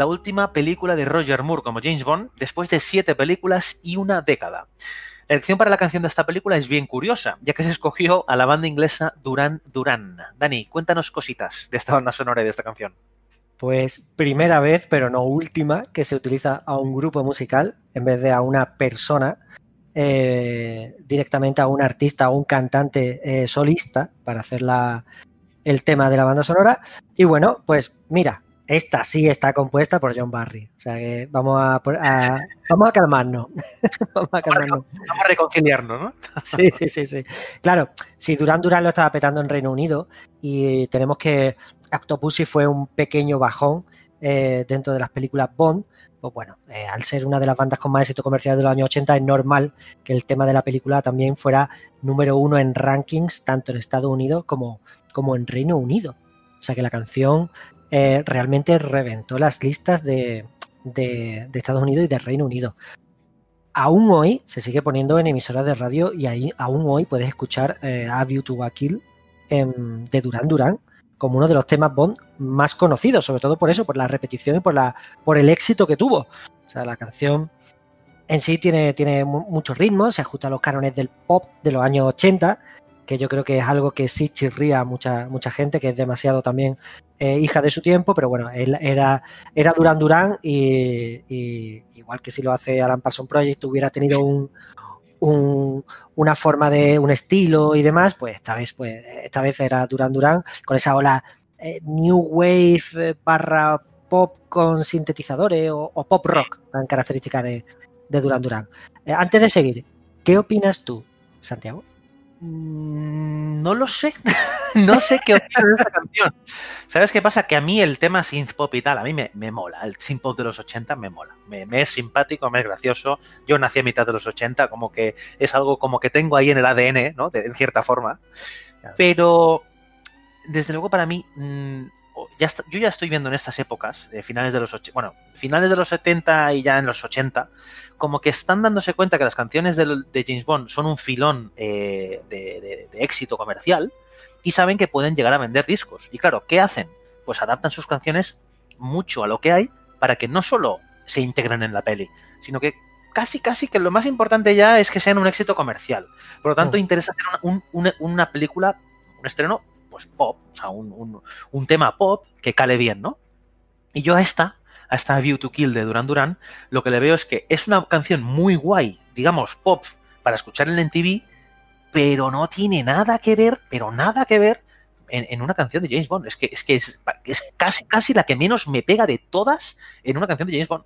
La última película de Roger Moore como James Bond después de siete películas y una década. La elección para la canción de esta película es bien curiosa, ya que se escogió a la banda inglesa Duran Duran. Dani, cuéntanos cositas de esta banda sonora y de esta canción. Pues primera vez, pero no última, que se utiliza a un grupo musical en vez de a una persona, eh, directamente a un artista o un cantante eh, solista para hacer la- el tema de la banda sonora. Y bueno, pues mira, esta sí está compuesta por John Barry. O sea que vamos a, vamos a calmarnos. vamos a calmarnos. Vamos a reconciliarnos, ¿no? Sí, sí, sí, sí. Claro, si Duran Duran lo estaba petando en Reino Unido y tenemos que Octopussy fue un pequeño bajón eh, dentro de las películas Bond, pues bueno, eh, al ser una de las bandas con más éxito comercial de los años 80 es normal que el tema de la película también fuera número uno en rankings tanto en Estados Unidos como, como en Reino Unido. O sea que la canción eh, realmente reventó las listas de, Estados Unidos y de Reino Unido aún hoy se sigue poniendo en emisoras de radio y ahí aún hoy puedes escuchar eh, A to a Kill em, de Duran Duran como uno de los temas Bond más conocidos, sobre todo por eso, por la repetición y por, el éxito que tuvo. O sea, la canción en sí tiene, tiene mu- mucho ritmo, se ajusta a los cánones del pop de los años 80, que yo creo que es algo que sí chirría a mucha, mucha gente, que es demasiado también eh, hija de su tiempo, pero bueno, él era, era Duran Duran y, igual que si lo hace Alan Parsons Project hubiera tenido un, un- una forma de un estilo y demás, pues esta vez, pues esta vez era Duran Duran con esa ola eh, new wave eh, barra pop con sintetizadores o, pop rock tan característica de, de Duran Duran. Antes de seguir, ¿qué opinas tú, Santiago? Mm, No lo sé. no sé qué opino de esta canción. ¿Sabes qué pasa? Que a mí el tema synth pop y tal, a mí me, me mola. El synth pop de los 80 me mola. Me, me es simpático, me es gracioso. Yo nací a mitad de los 80, como que es algo como que tengo ahí en el ADN, ¿no? De, en cierta forma. Pero, desde luego para mí, mm, ya está- yo ya estoy viendo en estas épocas, eh, finales de los 80, bueno, finales de los 70 y ya en los 80, como que están dándose cuenta que las canciones del- de, James Bond son un filón eh, de, de- de éxito comercial y saben que pueden llegar a vender discos. Y claro, ¿qué hacen? Pues adaptan sus canciones mucho a lo que hay para que no solo se integren en la peli, sino que casi, casi que lo más importante ya es que sean un éxito comercial. Por lo tanto, Mm. interesa hacer una, un- una- una película, un estreno, pues pop, o sea, un, un- un tema pop que cale bien, ¿no? Y yo a esta, a esta View to Kill de Duran Duran, lo que le veo es que es una canción muy guay, digamos, pop, para escuchar en el TV, pero no tiene nada que ver, pero nada que ver en, en una canción de James Bond. Es que es, que es, es casi, casi la que menos me pega de todas en una canción de James Bond.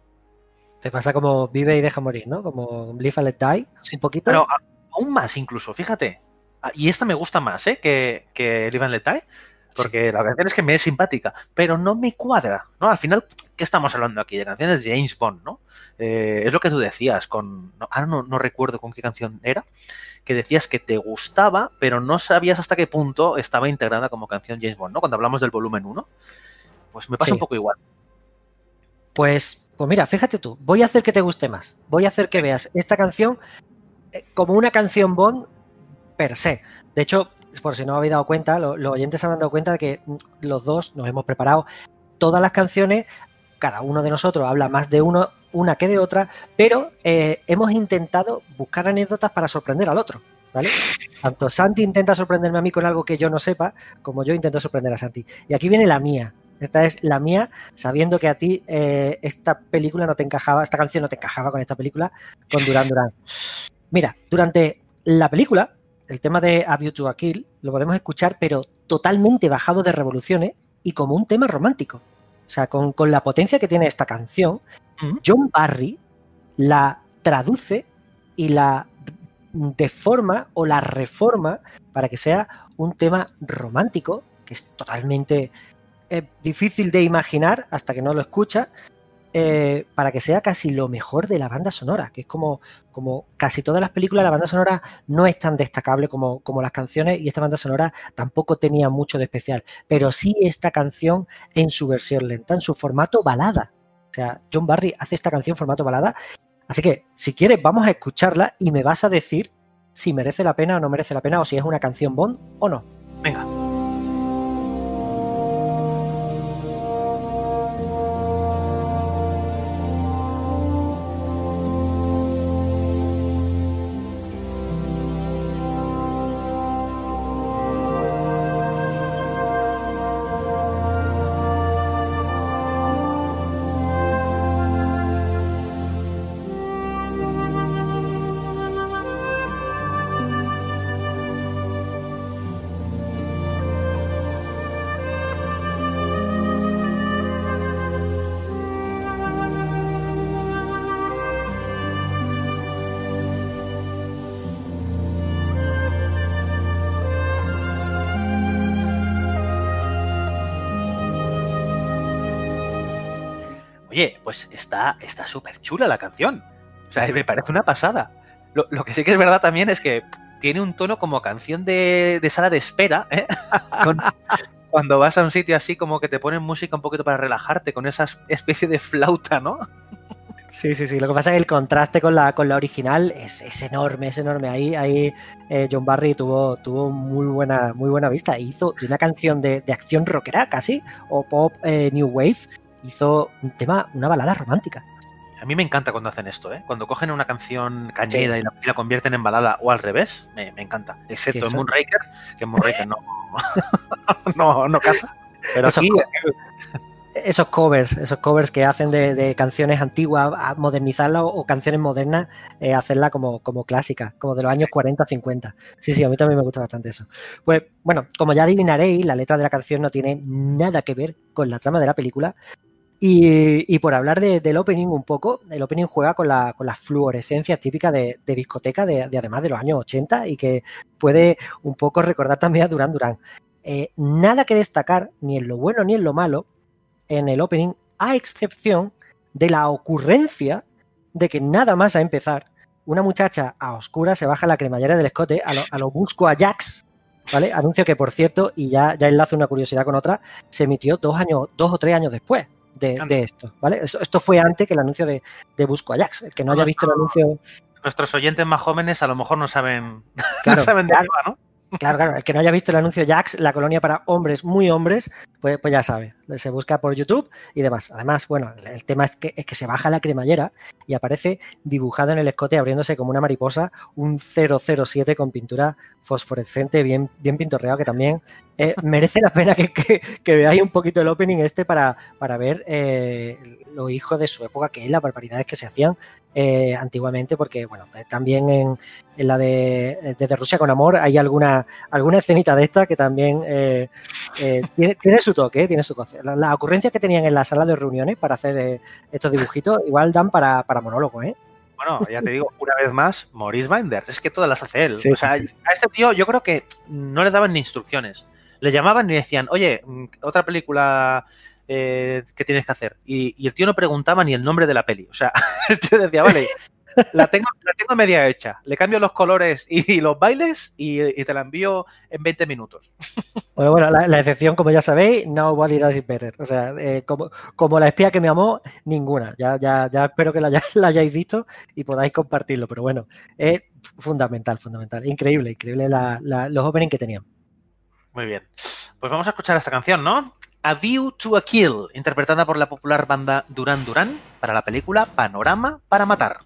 Te pasa como Vive y deja morir, ¿no? Como Live and Let Die, un poquito. Pero aún más, incluso, fíjate. Ah, Y esta me gusta más, ¿eh? Que, que Live and Let Die, Porque la canción es que me es simpática, pero no me cuadra, ¿no? Al final, ¿qué estamos hablando aquí? De canciones de James Bond, ¿no? Eh, es lo que tú decías con... no- ahora no, no recuerdo con qué canción era, que decías que te gustaba, pero no sabías hasta qué punto estaba integrada como canción James Bond, ¿no? Cuando hablamos del volumen 1. Pues me pasa Sí. un poco igual. Pues, pues mira, fíjate tú, voy a hacer que te guste más. Voy a hacer que veas esta canción eh, como una canción Bond per se. De hecho, por si no habéis dado cuenta, lo- los oyentes se han dado cuenta de que los dos nos hemos preparado todas las canciones, cada uno de nosotros habla más de uno, una que de otra, pero eh, hemos intentado buscar anécdotas para sorprender al otro. ¿Vale? Tanto Santi intenta sorprenderme a mí con algo que yo no sepa, como yo intento sorprender a Santi. Y aquí viene la mía. Esta es la mía, sabiendo que a ti eh, esta película no te encajaba, esta canción no te encajaba con esta película, con Duran Duran. Mira, durante la película, el tema de A View to a Kill lo podemos escuchar, pero totalmente bajado de revoluciones y como un tema romántico. O sea, con, con la potencia que tiene esta canción. John Barry la traduce y la deforma o la reforma para que sea un tema romántico, que es totalmente eh, difícil de imaginar hasta que no lo escucha, eh, para que sea casi lo mejor de la banda sonora, que es como, como casi todas las películas, la banda sonora no es tan destacable como, como las canciones y esta banda sonora tampoco tenía mucho de especial, pero sí esta canción en su versión lenta, en su formato balada. O sea, John Barry hace esta canción en formato balada, así que si quieres vamos a escucharla y me vas a decir si merece la pena o no merece la pena o si es una canción Bond o no. Venga. Pues está está súper chula la canción. O sea, me parece una pasada. Lo, lo que sí que es verdad también es que tiene un tono como canción de, de sala de espera, ¿eh? Con- cuando vas a un sitio así como que te ponen música un poquito para relajarte con esa especie de flauta, ¿no? Sí, sí, sí. Lo que pasa es que el contraste con la, con la original es, es enorme, es enorme. Ahí, ahí eh, John Barry tuvo, tuvo muy buena, muy buena vista. Hizo una canción de, de acción rockera casi, o pop eh, new wave, hizo un tema, una balada romántica. A mí me encanta cuando hacen esto, ¿eh? Cuando cogen una canción cañera y, la, y la convierten en balada o al revés, me, me encanta. Excepto Sí, en Moonraker, que en Moonraker no, no, no casa. Pero Eso- aquí, Esos covers, esos covers que hacen de, de canciones antiguas, a modernizarlas o, o canciones modernas, eh, hacerla como, como clásica, como de los años 40, 50. Sí, sí, a mí también me gusta bastante eso. Pues bueno, como ya adivinaréis, la letra de la canción no tiene nada que ver con la trama de la película. Y, por hablar de- del opening un poco, el opening juega con, la, con las fluorescencias típicas de, discoteca de, de además de los años 80 y que puede un poco recordar también a Duran Duran. Eh, nada que destacar, ni en lo bueno ni en lo malo, en el opening, a excepción de la ocurrencia de que nada más a empezar, una muchacha a oscura se baja la cremallera del escote a lo, a busco a Jax, ¿vale? Anuncio que, por cierto, y ya, ya enlazo una curiosidad con otra, se emitió dos, años, dos o tres años después de, de esto, ¿vale? Esto fue antes que el anuncio de, de Busco a Jax. El que no haya visto el anuncio, nuestros oyentes más jóvenes a lo mejor no saben, Claro, no saben de claro. qué va, ¿no? Claro, claro, el que no haya visto el anuncio Jax, la colonia para hombres muy hombres, pues, pues ya sabe, se busca por YouTube y demás. Además, bueno, el- tema es que, es que se baja la cremallera y aparece dibujado en el escote abriéndose como una mariposa un 007 con pintura fosforescente bien, bien pintorreado que también eh, merece la pena que, que- que veáis un poquito el opening este para, para ver eh, los hijos de su época, que es las barbaridades que se hacían eh, antiguamente, porque bueno, eh, también en, en la de desde Rusia con amor hay alguna alguna escenita de esta que también eh, eh, tiene, tiene su toque, eh, tiene su cosa. La- Las ocurrencias que tenían en la sala de reuniones para hacer eh, estos dibujitos igual dan para, para monólogo, ¿eh? Bueno, ya te digo, una vez más, Maurice Binder. Es que todas las hace él. Sí, o sea, sí, sí. a este tío yo creo que no le daban ni instrucciones. Le llamaban y decían, oye, mm, otra película eh, que tienes que hacer. Y, y el tío no preguntaba ni el nombre de la peli. O sea, el tío decía, vale, la tengo, la tengo media hecha. Le cambio los colores y, los bailes y, y te la envío en 20 minutos. Bueno, bueno, la, la excepción, como ya sabéis, Nobody Does It Better. O sea, eh, como, como la espía que me amó, ninguna. Ya, ya, ya espero que la, haya- la hayáis visto y podáis compartirlo. Pero bueno, es fundamental, fundamental. Increíble, increíble la- los openings que tenían. Muy bien. Pues vamos a escuchar esta canción, ¿no? A View to a Kill, interpretada por la popular banda Duran Duran para la película Panorama para Matar.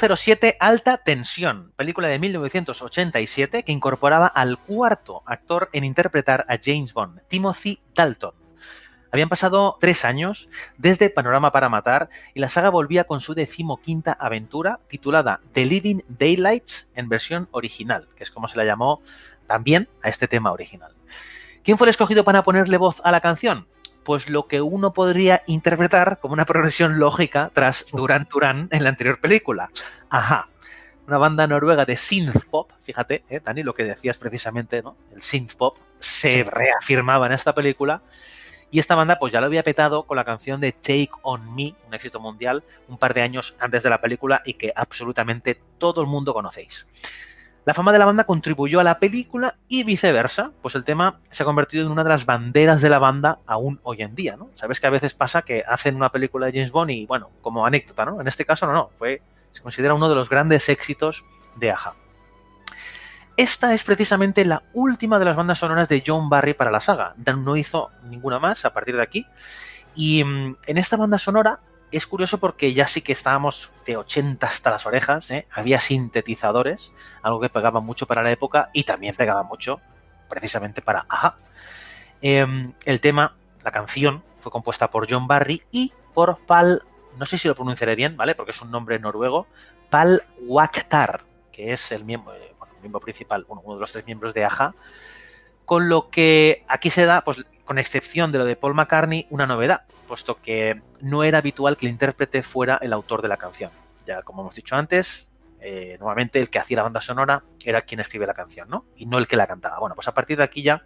007 Alta Tensión, película de 1987 que incorporaba al cuarto actor en interpretar a James Bond, Timothy Dalton. Habían pasado tres años desde Panorama para Matar y la saga volvía con su decimoquinta aventura titulada The Living Daylights en versión original, que es como se la llamó también a este tema original. ¿Quién fue el escogido para ponerle voz a la canción? Pues lo que uno podría interpretar como una progresión lógica tras Duran Duran en la anterior película. Ajá. Una banda noruega de synth pop, fíjate, ¿eh, Dani, lo que decías precisamente, ¿no? El synth pop se reafirmaba en esta película y esta banda pues ya lo había petado con la canción de Take On Me, un éxito mundial, un par de años antes de la película y que absolutamente todo el mundo conocéis. La fama de la banda contribuyó a la película y viceversa, pues el tema se ha convertido en una de las banderas de la banda aún hoy en día, ¿no? Sabes que a veces pasa que hacen una película de James Bond y, bueno, como anécdota, ¿no? En este caso no, no, fue, se considera uno de los grandes éxitos de Aja. Esta es precisamente la última de las bandas sonoras de John Barry para la saga. No hizo ninguna más a partir de aquí. Y mm, en esta banda sonora es curioso porque ya sí que estábamos de 80 hasta las orejas. ¿eh? Había sintetizadores, algo que pegaba mucho para la época y también pegaba mucho precisamente para Aja. Em, el tema, la canción, fue compuesta por John Barry y por Pal, no sé si lo pronunciaré bien, ¿vale? Porque es un nombre noruego, Pal Waktar, que es el miembro, eh, bueno, el miembro principal, bueno, uno de los tres miembros de Aja. Con lo que aquí se da, pues con excepción de lo de Paul McCartney, una novedad, puesto que no era habitual que el intérprete fuera el autor de la canción. Ya como hemos dicho antes, eh, normalmente el que hacía la banda sonora era quien escribe la canción, ¿no? Y no el que la cantaba. Bueno, pues a partir de aquí ya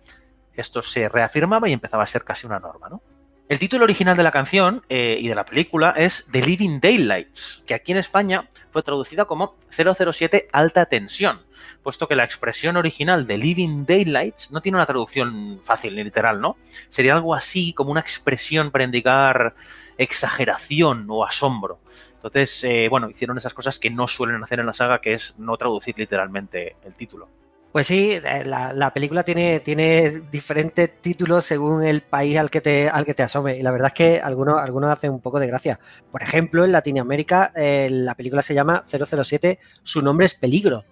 esto se reafirmaba y empezaba a ser casi una norma, ¿no? El título original de la canción eh, y de la película es The Living Daylights, que aquí en España fue traducida como 007 Alta Tensión, puesto que la expresión original de Living Daylights no tiene una traducción fácil ni literal, ¿no? Sería algo así como una expresión para indicar exageración o asombro. Entonces, eh, bueno, hicieron esas cosas que no suelen hacer en la saga, que es no traducir literalmente el título. Pues sí, eh, la, la película tiene, diferentes títulos según el país al que te, asome. Y la verdad es que algunos, algunos hacen un poco de gracia. Por ejemplo, en Latinoamérica eh, la película se llama 007, su nombre es Peligro.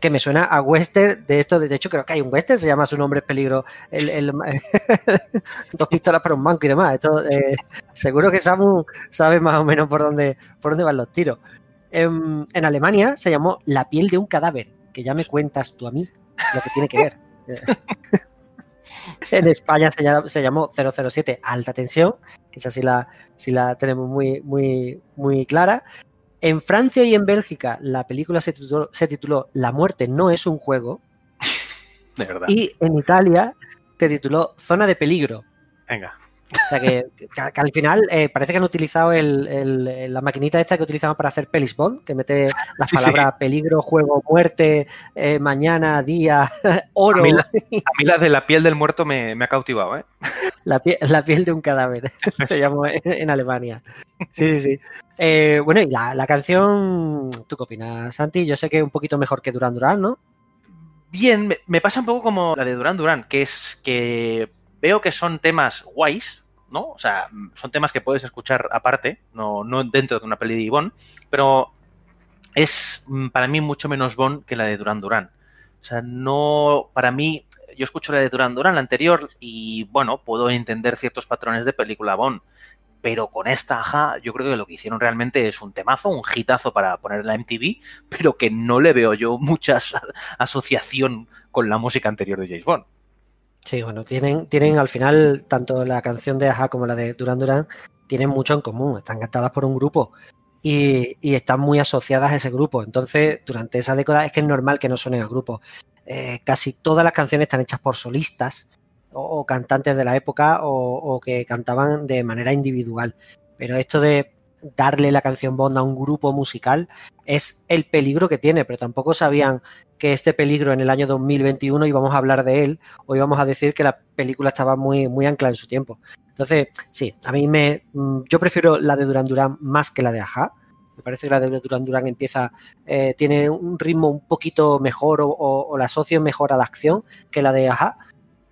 Que me suena a western de esto. De hecho, creo que hay un western, se llama Su nombre es peligro. El, el- dos pistolas para un banco y demás. Esto, eh, seguro que Samu sabe más o menos por dónde, por dónde van los tiros. En, en Alemania se llamó La piel de un cadáver, que ya me cuentas tú a mí lo que tiene que ver. en España se, llama- se llamó 007 Alta Tensión, que esa sí la, sí la tenemos muy, muy, muy clara. En Francia y en Bélgica la película se tituló, se tituló La muerte no es un juego. De verdad. Y en Italia se tituló Zona de peligro. Venga. O sea que, que- que al final eh, parece que han utilizado el- el- la maquinita esta que utilizaban para hacer pelis Bond, que mete las Sí, sí. palabras peligro, juego, muerte, eh, mañana, día, oro, A mí, la, a mí la de la piel del muerto me, me ha cautivado, ¿eh? la, pie- la piel de un cadáver, se llamó en, en Alemania. Sí, sí, sí. Eh, bueno, y la, la canción, ¿tú qué opinas, Santi? Yo sé que es un poquito mejor que Duran Duran, ¿no? Bien, me, me pasa un poco como la de Duran Duran, que es que veo que son temas guays, ¿no? O sea, son temas que puedes escuchar aparte, no, dentro de una peli de Bond, pero es mm, para mí mucho menos Bond que la de Duran Duran. O sea, no, para mí, yo escucho la de Duran Duran, la anterior, y bueno, puedo entender ciertos patrones de película Bond, pero con esta, ajá, yo creo que lo que hicieron realmente es un temazo, un hitazo para poner la MTV, pero que no le veo yo mucha as- asociación con la música anterior de James Bond. Sí, bueno, tienen, tienen al final, tanto la canción de Aja como la de Duran Duran, tienen mucho en común. Están cantadas por un grupo y, y están muy asociadas a ese grupo. Entonces, durante esa década es que es normal que no suenen a grupos. Eh, casi todas las canciones están hechas por solistas o, cantantes de la época o que cantaban de manera individual. Pero esto de darle la canción Bond a un grupo musical es el peligro que tiene, pero tampoco sabían que este peligro en el año 2021 íbamos a hablar de él o íbamos a decir que la película estaba muy, muy anclada en su tiempo. Entonces, sí, a mí me. mm, Yo prefiero la de Duran Duran más que la de Aja. Me parece que la de Duran Duran empieza. eh, tiene un ritmo un poquito mejor o la asocio mejor a la acción que la de Aja.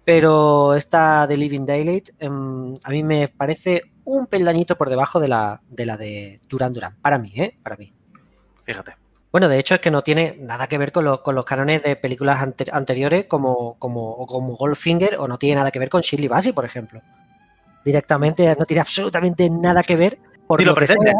Pero esta de Living Daylight em, a mí me parece un peldañito por debajo de la de, la de Duran Duran. Para mí, ¿eh? Para mí. Fíjate. Bueno, de hecho es que no tiene nada que ver con, los- con los cánones de películas ante- anteriores como, como, como Goldfinger o no tiene nada que ver con Shirley Bassey, por ejemplo. Directamente no tiene absolutamente nada que ver por lo lo que sea. ¿eh?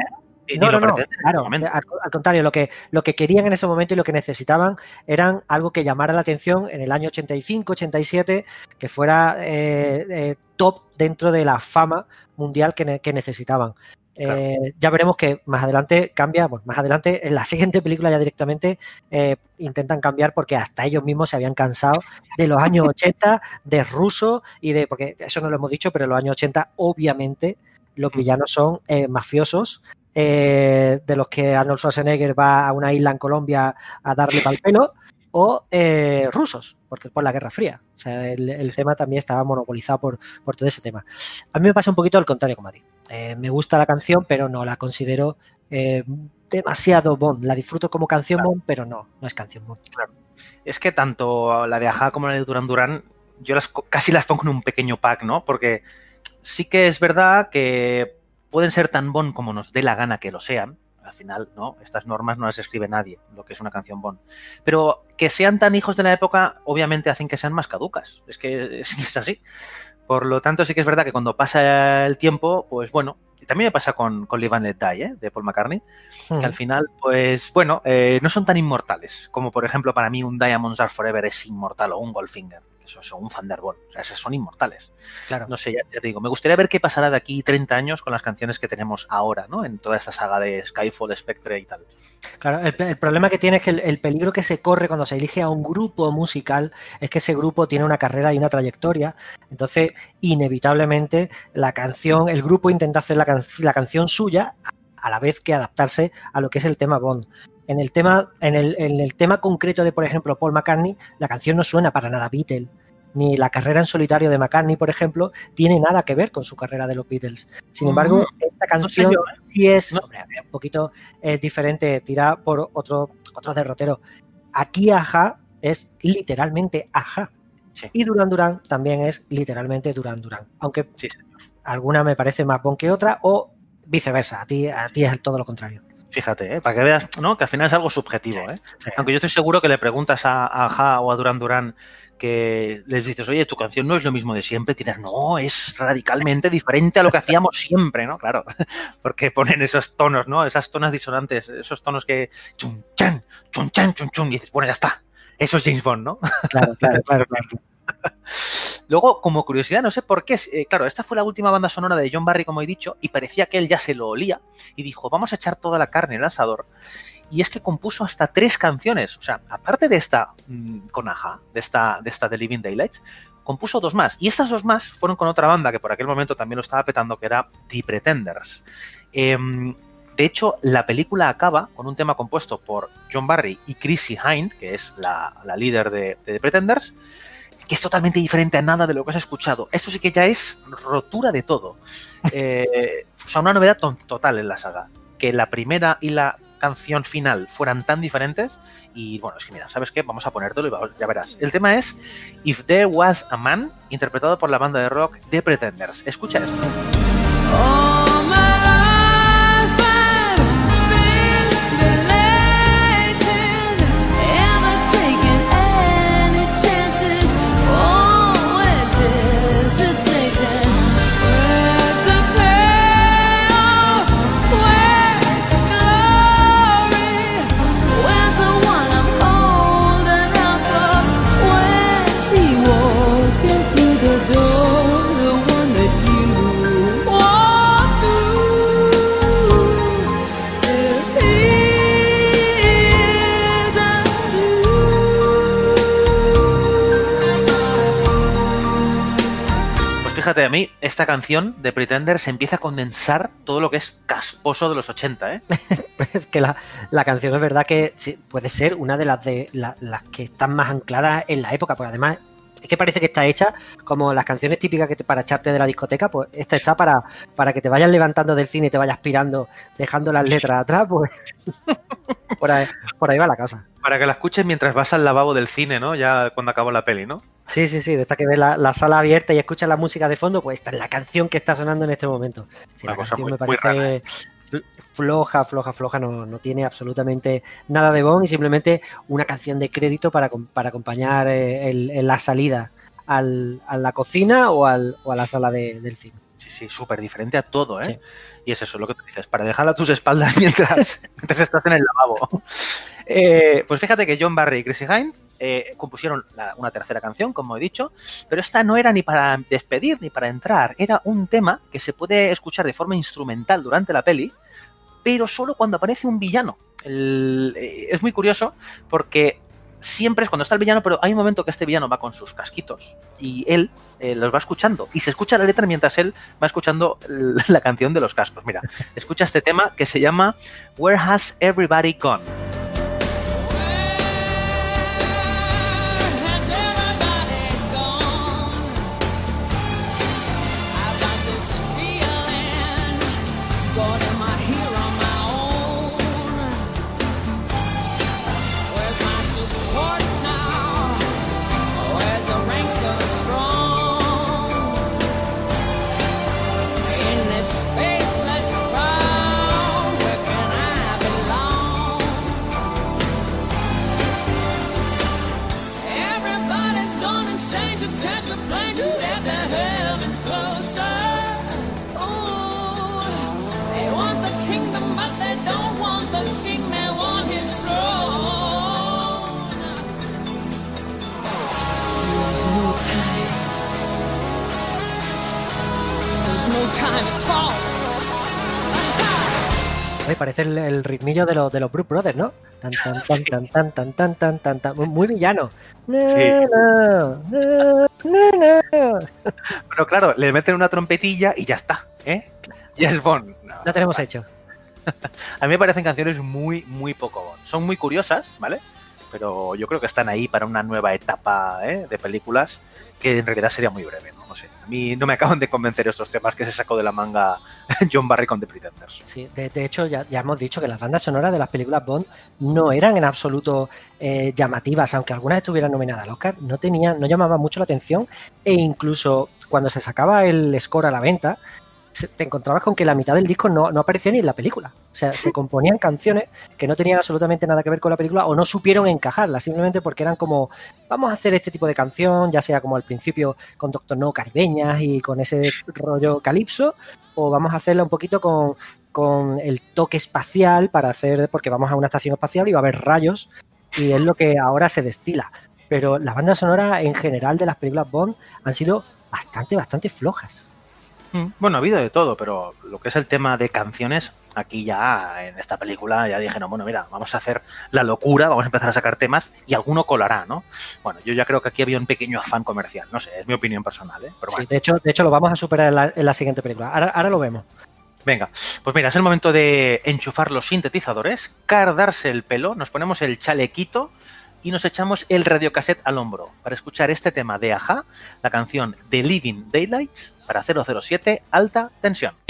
Ni No, lo no, no, claro, este al, al contrario, lo que, lo que querían en ese momento y lo que necesitaban eran algo que llamara la atención en el año 85, 87, que fuera eh, eh, top dentro de la fama mundial que, ne- que necesitaban. Claro. Eh, ya veremos que más adelante cambia, bueno, más adelante en la siguiente película ya directamente eh, intentan cambiar porque hasta ellos mismos se habían cansado de los años 80, de ruso y de, porque eso no lo hemos dicho, pero en los años 80 obviamente los villanos son eh, mafiosos de los que Arnold Schwarzenegger va a una isla en Colombia a darle pal pelo, o eh, rusos, porque por la Guerra Fría. O sea, el, el tema también estaba monopolizado por, por todo ese tema. A mí me pasa un poquito al contrario como a ti. Eh, me gusta la canción, pero no la considero eh, demasiado Bond. La disfruto como canción Bond, pero no, no es canción Bond. Es que tanto la de Aja como la de Duran Duran, yo las casi las pongo en un pequeño pack, ¿no? Porque sí que es verdad que pueden ser tan bon como nos dé la gana que lo sean. Al final, ¿no? Estas normas no las escribe nadie, lo que es una canción bon. Pero que sean tan hijos de la época, obviamente hacen que sean más caducas. Es que es, es así. Por lo tanto, sí que es verdad que cuando pasa el tiempo, pues bueno, y también me pasa con, con Live and Let Die, ¿eh? de Paul McCartney, que al final, pues bueno, eh, no son tan inmortales como por ejemplo para mí un Diamonds Are Forever es inmortal o un Goldfinger, eso son un Thunderbolt, o sea, esos son inmortales. Claro. No sé, ya, ya te digo, me gustaría ver qué pasará de aquí 30 años con las canciones que tenemos ahora, ¿no? En toda esta saga de Skyfall, Spectre y tal. Claro, el, el problema que tiene es que el, el peligro que se corre cuando se elige a un grupo musical es que ese grupo tiene una carrera y una trayectoria. Entonces, inevitablemente, la canción, el grupo intenta hacer la, can- la canción suya a la vez que adaptarse a lo que es el tema Bond. En el tema, en el, en el tema concreto de, por ejemplo, Paul McCartney, la canción no suena para nada Beatle. Ni la carrera en solitario de McCartney, por ejemplo, tiene nada que ver con su carrera de los Beatles. Sin embargo, Mm, esta canción ¿eh? sí es No. hombre, un poquito eh, diferente, tira por otro, otro derrotero. Aquí Aja es literalmente Aja. Sí. Y Duran Duran también es literalmente Duran Duran. Aunque Sí, alguna me parece más bon que otra o viceversa. A ti, a ti es todo lo contrario. Fíjate, ¿eh? para que veas, ¿no? Que al final es algo subjetivo, ¿eh? Sí. Aunque yo estoy seguro que le preguntas a, a Aja o a Duran Duran que les dices, oye, tu canción no es lo mismo de siempre, te dirán, no, es radicalmente diferente a lo que hacíamos siempre, ¿no? Claro, porque ponen esos tonos, ¿no? Esas tonas disonantes, esos tonos que chun chan, chun chan, chun chun, y dices, bueno, ya está, eso es James Bond, ¿no? Claro, claro, claro. claro. Luego, como curiosidad, no sé por qué, eh, claro, esta fue la última banda sonora de John Barry, como he dicho, y parecía que él ya se lo olía y dijo, vamos a echar toda la carne en el asador. Y es que compuso hasta tres canciones, o sea, aparte de esta mm, con Aja, de esta, de Living Daylights, compuso dos más. Y estas dos más fueron con otra banda que por aquel momento también lo estaba petando, que era The Pretenders. Em, de hecho, la película acaba con un tema compuesto por John Barry y Chrissy Hind, que es la, líder de, de The Pretenders, que es totalmente diferente a nada de lo que has escuchado. Esto sí que ya es rotura de todo. Eh, o sea, una novedad to- total en la saga. Que la primera y la canción final fueran tan diferentes. Y bueno, es que mira, ¿sabes qué? Vamos a ponértelo y vamos- ya verás. El tema es If There Was a Man, interpretado por la banda de rock The Pretenders. Escucha esto. All fíjate, a mí esta canción de Pretenders empieza a condensar todo lo que es casposo de los 80, ¿eh? Es que la, la canción es verdad que puede ser una de las de la- las que están más ancladas en la época, porque además es que parece que está hecha como las canciones típicas que te, para echarte de la discoteca, pues esta está para, para que te vayas levantando del cine y te vayas pirando, dejando las letras atrás, pues por ahí, por ahí va la cosa. Para que la escuches mientras vas al lavabo del cine, ¿no? Ya cuando acabó la peli, ¿no? Sí, sí, sí, de esta que ves la, la sala abierta y escuchas la música de fondo, pues esta es la canción que está sonando en este momento. Sí, Una la cosa canción muy- me parece ¿eh? Floja, floja, floja, no, no tiene absolutamente nada de Bond y simplemente una canción de crédito para, para acompañar eh, el- el- la salida al- a la cocina o, al- o a la sala de- del cine. Sí, sí, súper diferente a todo, ¿eh? Sí. Y es eso lo que tú dices, para dejar a tus espaldas mientras, mientras estás en el lavabo. Eh, pues fíjate que John Barry y Chrissy Hind eh, compusieron una tercera canción, como he dicho, pero esta no era ni para despedir ni para entrar, era un tema que se puede escuchar de forma instrumental durante la peli, pero solo cuando aparece un villano. Eh, es muy curioso porque siempre es cuando está el villano, pero hay un momento que este villano va con sus casquitos y él eh, los va escuchando y se escucha la letra mientras él va escuchando la canción de los cascos. Mira, escucha este tema que se llama Where Has Everybody Gone? Time. There's no time at all. Oye, parece el, el ritmillo de, los de los Brook Brothers, ¿no? Tan, tan, tan, tan, tan, tan, tan, tan, tan, tan. Muy- Muy villano. Na, Sí. Pero claro, le meten una trompetilla y ya está, ¿eh? Ya es Bond. No, Lo tenemos hecho. A mí me parecen canciones muy, muy poco Bond. Son muy curiosas, ¿vale? Pero yo creo que están ahí para una nueva etapa ¿eh? de películas que en realidad sería muy breve, ¿no? No sé. A mí no me acaban de convencer estos temas que se sacó de la manga John Barry con The Pretenders. Sí, de, hecho, ya, ya hemos dicho que las bandas sonoras de las películas Bond no eran en absoluto eh, llamativas, aunque algunas estuvieran nominadas al Oscar, no tenían, no llamaban mucho la atención, e incluso cuando se sacaba el score a la venta, te encontrabas con que la mitad del disco no, no aparecía ni en la película. O sea, se componían canciones que no tenían absolutamente nada que ver con la película o no supieron encajarla, simplemente porque eran como, vamos a hacer este tipo de canción, ya sea como al principio con Doctor No caribeñas y con ese rollo calipso, o vamos a hacerla un poquito con, con el toque espacial para hacer, porque vamos a una estación espacial y va a haber rayos, y es lo que ahora se destila. Pero las bandas sonoras en general de las películas Bond han sido bastante, bastante flojas. Mm, Bueno, ha habido de todo, pero lo que es el tema de canciones, aquí ya en esta película ya dije, no, bueno, mira, vamos a hacer la locura, vamos a empezar a sacar temas y alguno colará, ¿no? Bueno, yo ya creo que aquí había un pequeño afán comercial, no sé, es mi opinión personal, ¿eh? Pero Sí, bueno. de, hecho, de hecho, lo vamos a superar en la, en la siguiente película. Ahora, ahora lo vemos. Venga, pues mira, es el momento de enchufar los sintetizadores, cardarse el pelo, nos ponemos el chalequito y nos echamos el radiocassette al hombro para escuchar este tema de Aja, la canción The Living Daylights para 007 Alta Tensión.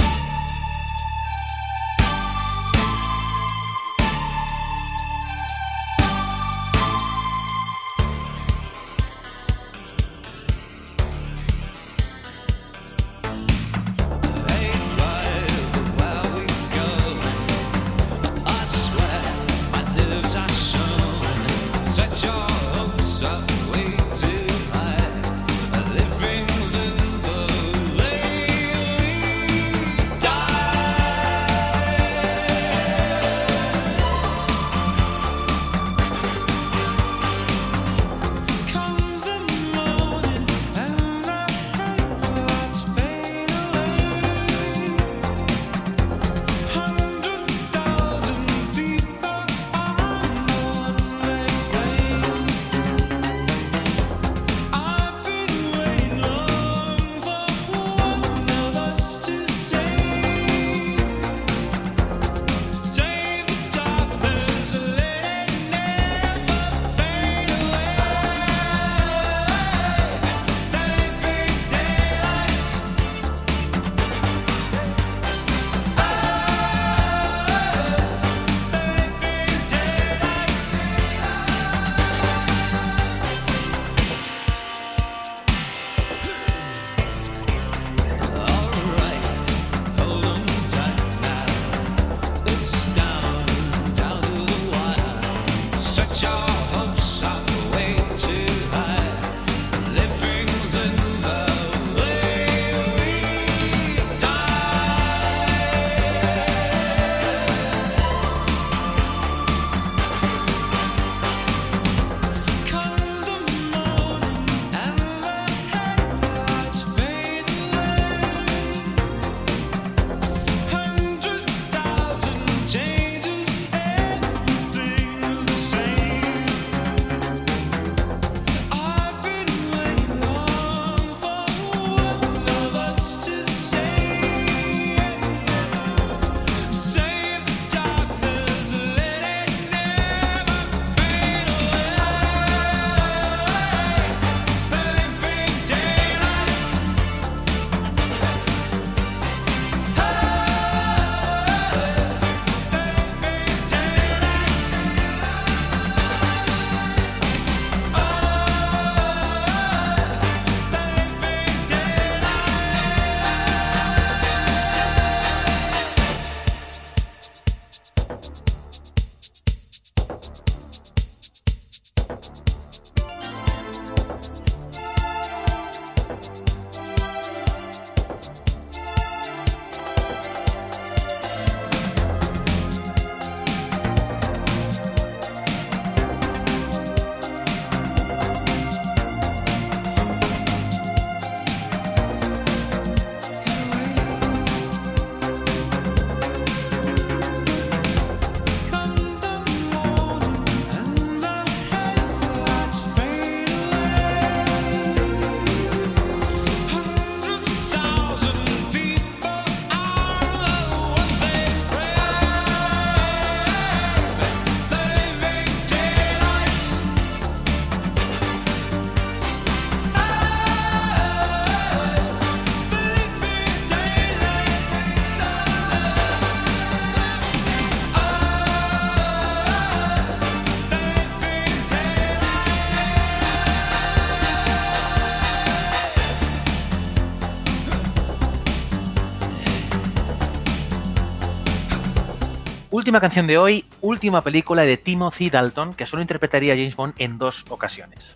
Última canción de hoy, última película de Timothy Dalton, que solo interpretaría a James Bond en dos ocasiones.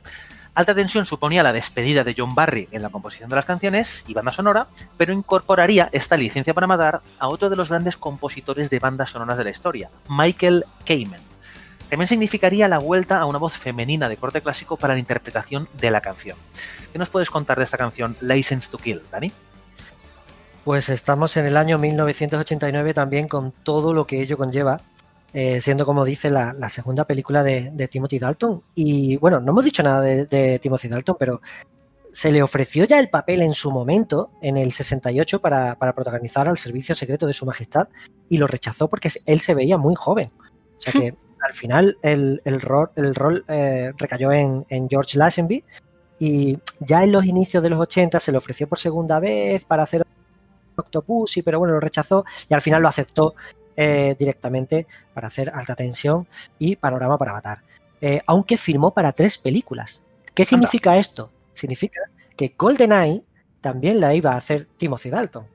Alta Tensión suponía la despedida de John Barry en la composición de las canciones y banda sonora, pero incorporaría esta licencia para matar a otro de los grandes compositores de bandas sonoras de la historia, Michael Kamen. También significaría la vuelta a una voz femenina de corte clásico para la interpretación de la canción. ¿Qué nos puedes contar de esta canción License to Kill, Dani? Pues estamos en el año 1989 también con todo lo que ello conlleva, eh, siendo como dice la, la segunda película de, de, Timothy Dalton. Y bueno, no hemos dicho nada de, de, Timothy Dalton, pero se le ofreció ya el papel en su momento, en el 68, para, para protagonizar al servicio secreto de su majestad y lo rechazó porque él se veía muy joven. O sea que al final el, el rol, el rol eh, recayó en, en George Lazenby y ya en los inicios de los 80 se le ofreció por segunda vez para hacer Octopussy, pero bueno, lo rechazó y al final lo aceptó eh, directamente para hacer alta tensión y panorama para matar. Eh, aunque firmó para tres películas. ¿Qué significa esto? Significa que GoldenEye también la iba a hacer Timothy Dalton,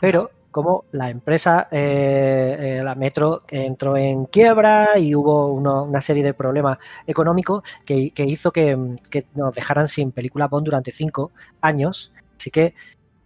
pero como la empresa, eh, la Metro, entró en quiebra y hubo uno, una serie de problemas económicos que, que hizo que, que, nos dejaran sin película Bond durante cinco años. Así que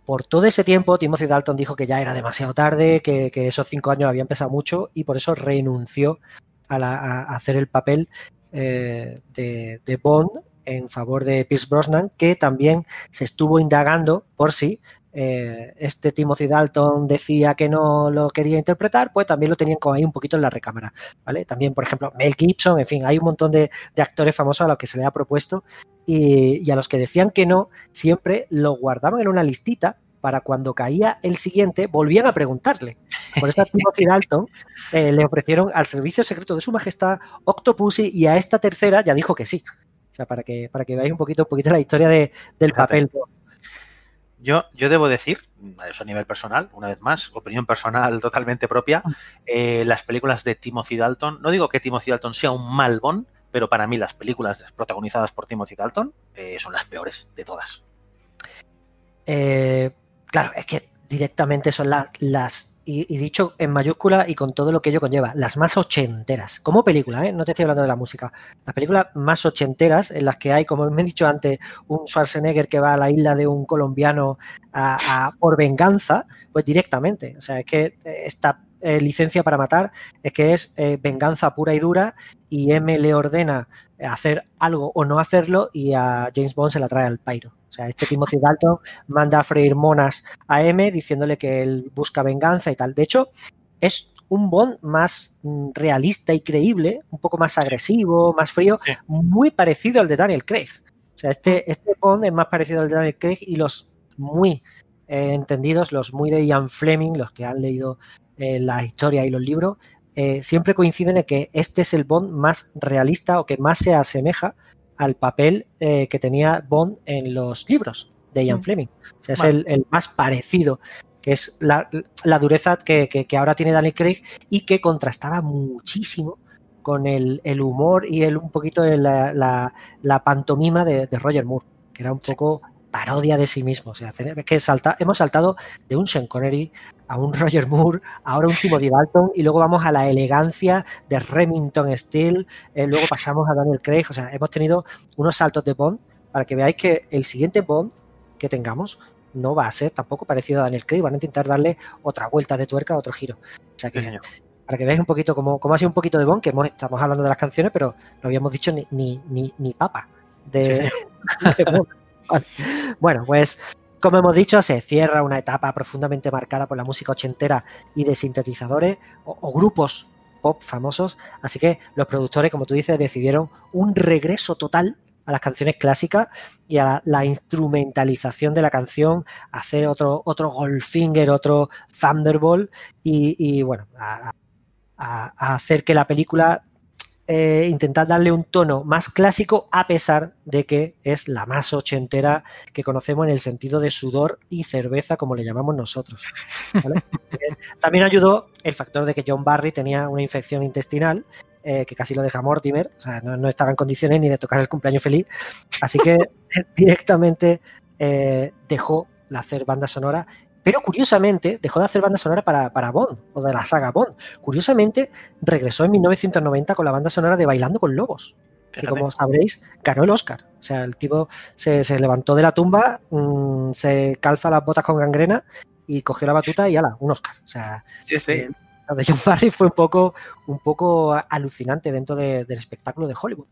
por todo ese tiempo, Timothy Dalton dijo que ya era demasiado tarde, que, esos cinco años habían pesado mucho y por eso renunció a, la, a hacer el papel eh, de, de, Bond en favor de Pierce Brosnan, que también se estuvo indagando por si eh, este Timothy Dalton decía que no lo quería interpretar, pues también lo tenían como ahí un poquito en la recámara, ¿vale? También, por ejemplo, Mel Gibson, en fin, hay un montón de, de actores famosos a los que se le ha propuesto y, y, a los que decían que no, siempre lo guardaban en una listita para cuando caía el siguiente, volvían a preguntarle. Por eso a Timothy Dalton eh, le ofrecieron al servicio secreto de su majestad Octopussy y a esta tercera ya dijo que sí. O sea, para que, para que veáis un poquito, un poquito la historia de, del papel. Yo, yo debo decir, eso a nivel personal, una vez más, opinión personal totalmente propia, eh, las películas de Timothy Dalton, no digo que Timothy Dalton sea un mal pero para mí las películas protagonizadas por Timothy Dalton eh, son las peores de todas. Eh, claro, es que directamente son la, las, y, dicho en mayúscula y con todo lo que ello conlleva, las más ochenteras, como película, ¿eh? no te estoy hablando de la música, las películas más ochenteras en las que hay, como me he dicho antes, un Schwarzenegger que va a la isla de un colombiano a, por venganza, pues directamente, o sea, es que esta eh, licencia para matar es que es eh, venganza pura y dura y M le ordena hacer algo o no hacerlo y a James Bond se la trae al pairo. O sea, este Timothy Dalton manda a freír monas a M diciéndole que él busca venganza y tal. De hecho, es un Bond más mm, realista y creíble, un poco más agresivo, más frío, sí. muy parecido al de Daniel Craig. O sea, este, este Bond es más parecido al de Daniel Craig y los muy eh, entendidos, los muy de Ian Fleming, los que han leído eh, la historia y los libros, eh, siempre coinciden en que este es el Bond más realista o que más se asemeja al papel eh, que tenía Bond en los libros de Ian mm. Fleming. O sea, es el, el, más parecido, que es la, la dureza que, que, que, ahora tiene Daniel Craig y que contrastaba muchísimo con el, el humor y el, un poquito de la, la, la pantomima de, de, Roger Moore, que era un poco parodia de sí mismo. O sea, es que salta, hemos saltado de un Sean Connery a un Roger Moore, ahora un Timothy Dalton, y luego vamos a la elegancia de Remington Steele, eh, luego pasamos a Daniel Craig. O sea, hemos tenido unos saltos de Bond para que veáis que el siguiente Bond que tengamos no va a ser tampoco parecido a Daniel Craig, van a intentar darle otra vuelta de tuerca, otro giro. O sea que, sí, para que veáis un poquito cómo, cómo ha sido un poquito de Bond, que hemos, estamos hablando de las canciones, pero no habíamos dicho ni, ni, ni, ni papa de, sí. de Bond. Bueno, pues como hemos dicho, se cierra una etapa profundamente marcada por la música ochentera y de sintetizadores o, grupos pop famosos. Así que los productores, como tú dices, decidieron un regreso total a las canciones clásicas y a la, instrumentalización de la canción, hacer otro, otro Goldfinger, otro Thunderbolt y, bueno, a hacer que la película eh, intentar darle un tono más clásico a pesar de que es la más ochentera que conocemos en el sentido de sudor y cerveza como le llamamos nosotros. ¿vale? También ayudó el factor de que John Barry tenía una infección intestinal eh, que casi lo deja Mortimer, o sea, no, estaba en condiciones ni de tocar el cumpleaños feliz, así que directamente eh, dejó la hacer banda sonora Pero curiosamente dejó de hacer banda sonora para, para Bond o de la saga Bond. Curiosamente regresó en 1990 con la banda sonora de Bailando con Lobos, que como sabréis ganó el Oscar. O sea, el tipo se, se levantó de la tumba, mm, se calza las botas con gangrena y cogió la batuta y ala, un Oscar. O sea, Sí, sí. eh, lo de John Barry fue un poco, un poco alucinante dentro de- del espectáculo de Hollywood.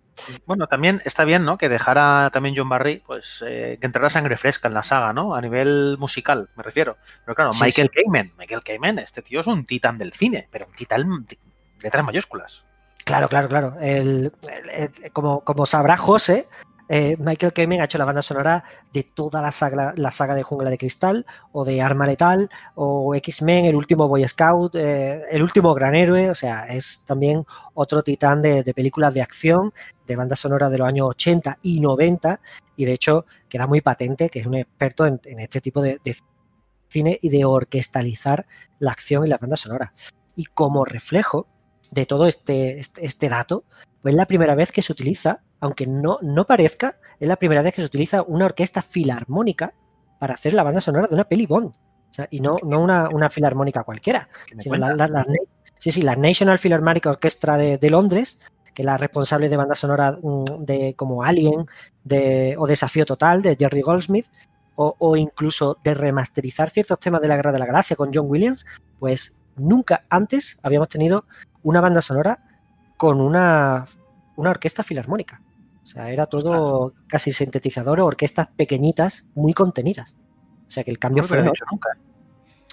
Bueno, también está bien, ¿no? Que dejara también John Barry, pues, eh, que entrara sangre fresca en la saga, ¿no? A nivel musical, me refiero. Pero claro, Sí, Michael Kamen, Michael Kamen, este tío es un titán del cine, pero un titán de letras mayúsculas. Claro, claro, claro. El- el- el- como, como sabrá José, eh, Michael Kamen ha hecho la banda sonora de toda la saga, la saga de Jungla de Cristal, o de Arma Letal, o X-Men, el último Boy Scout, eh, el último Gran Héroe. O sea, es también otro titán de, películas de acción, de banda sonora de los años 80 y 90. Y de hecho, queda muy patente que es un experto en, este tipo de, de cine y de orquestalizar la acción y las bandas sonoras. Y como reflejo de todo este, este, este dato, pues es la primera vez que se utiliza, aunque no, no parezca, es la primera vez que se utiliza una orquesta filarmónica para hacer la banda sonora de una peli Bond. O sea, y no, no una, una filarmónica cualquiera, ¿Qué me sino la, sí, sí, la National Philharmonic Orchestra de, de Londres, que es la responsable de banda sonora mm, de como Alien de, o Desafío Total de Jerry Goldsmith, o, o incluso de remasterizar ciertos temas de la Guerra de la Galaxia con John Williams, pues nunca antes habíamos tenido una banda sonora con una, una orquesta filarmónica. O sea, era todo casi sintetizador o orquestas pequeñitas, muy contenidas. O sea que el cambio No fue dicho nunca.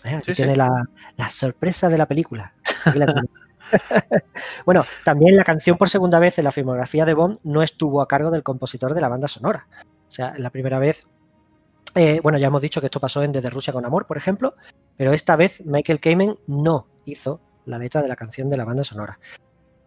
Eh, Aquí Sí, sí. tiene La, la sorpresa de la película. La bueno, también la canción por segunda vez en la filmografía de Bond no estuvo a cargo del compositor de la banda sonora. O sea, la primera vez, eh, bueno, ya hemos dicho que esto pasó en Desde Rusia con Amor, por ejemplo, pero esta vez Michael Kamen no hizo la letra de la canción de la banda sonora.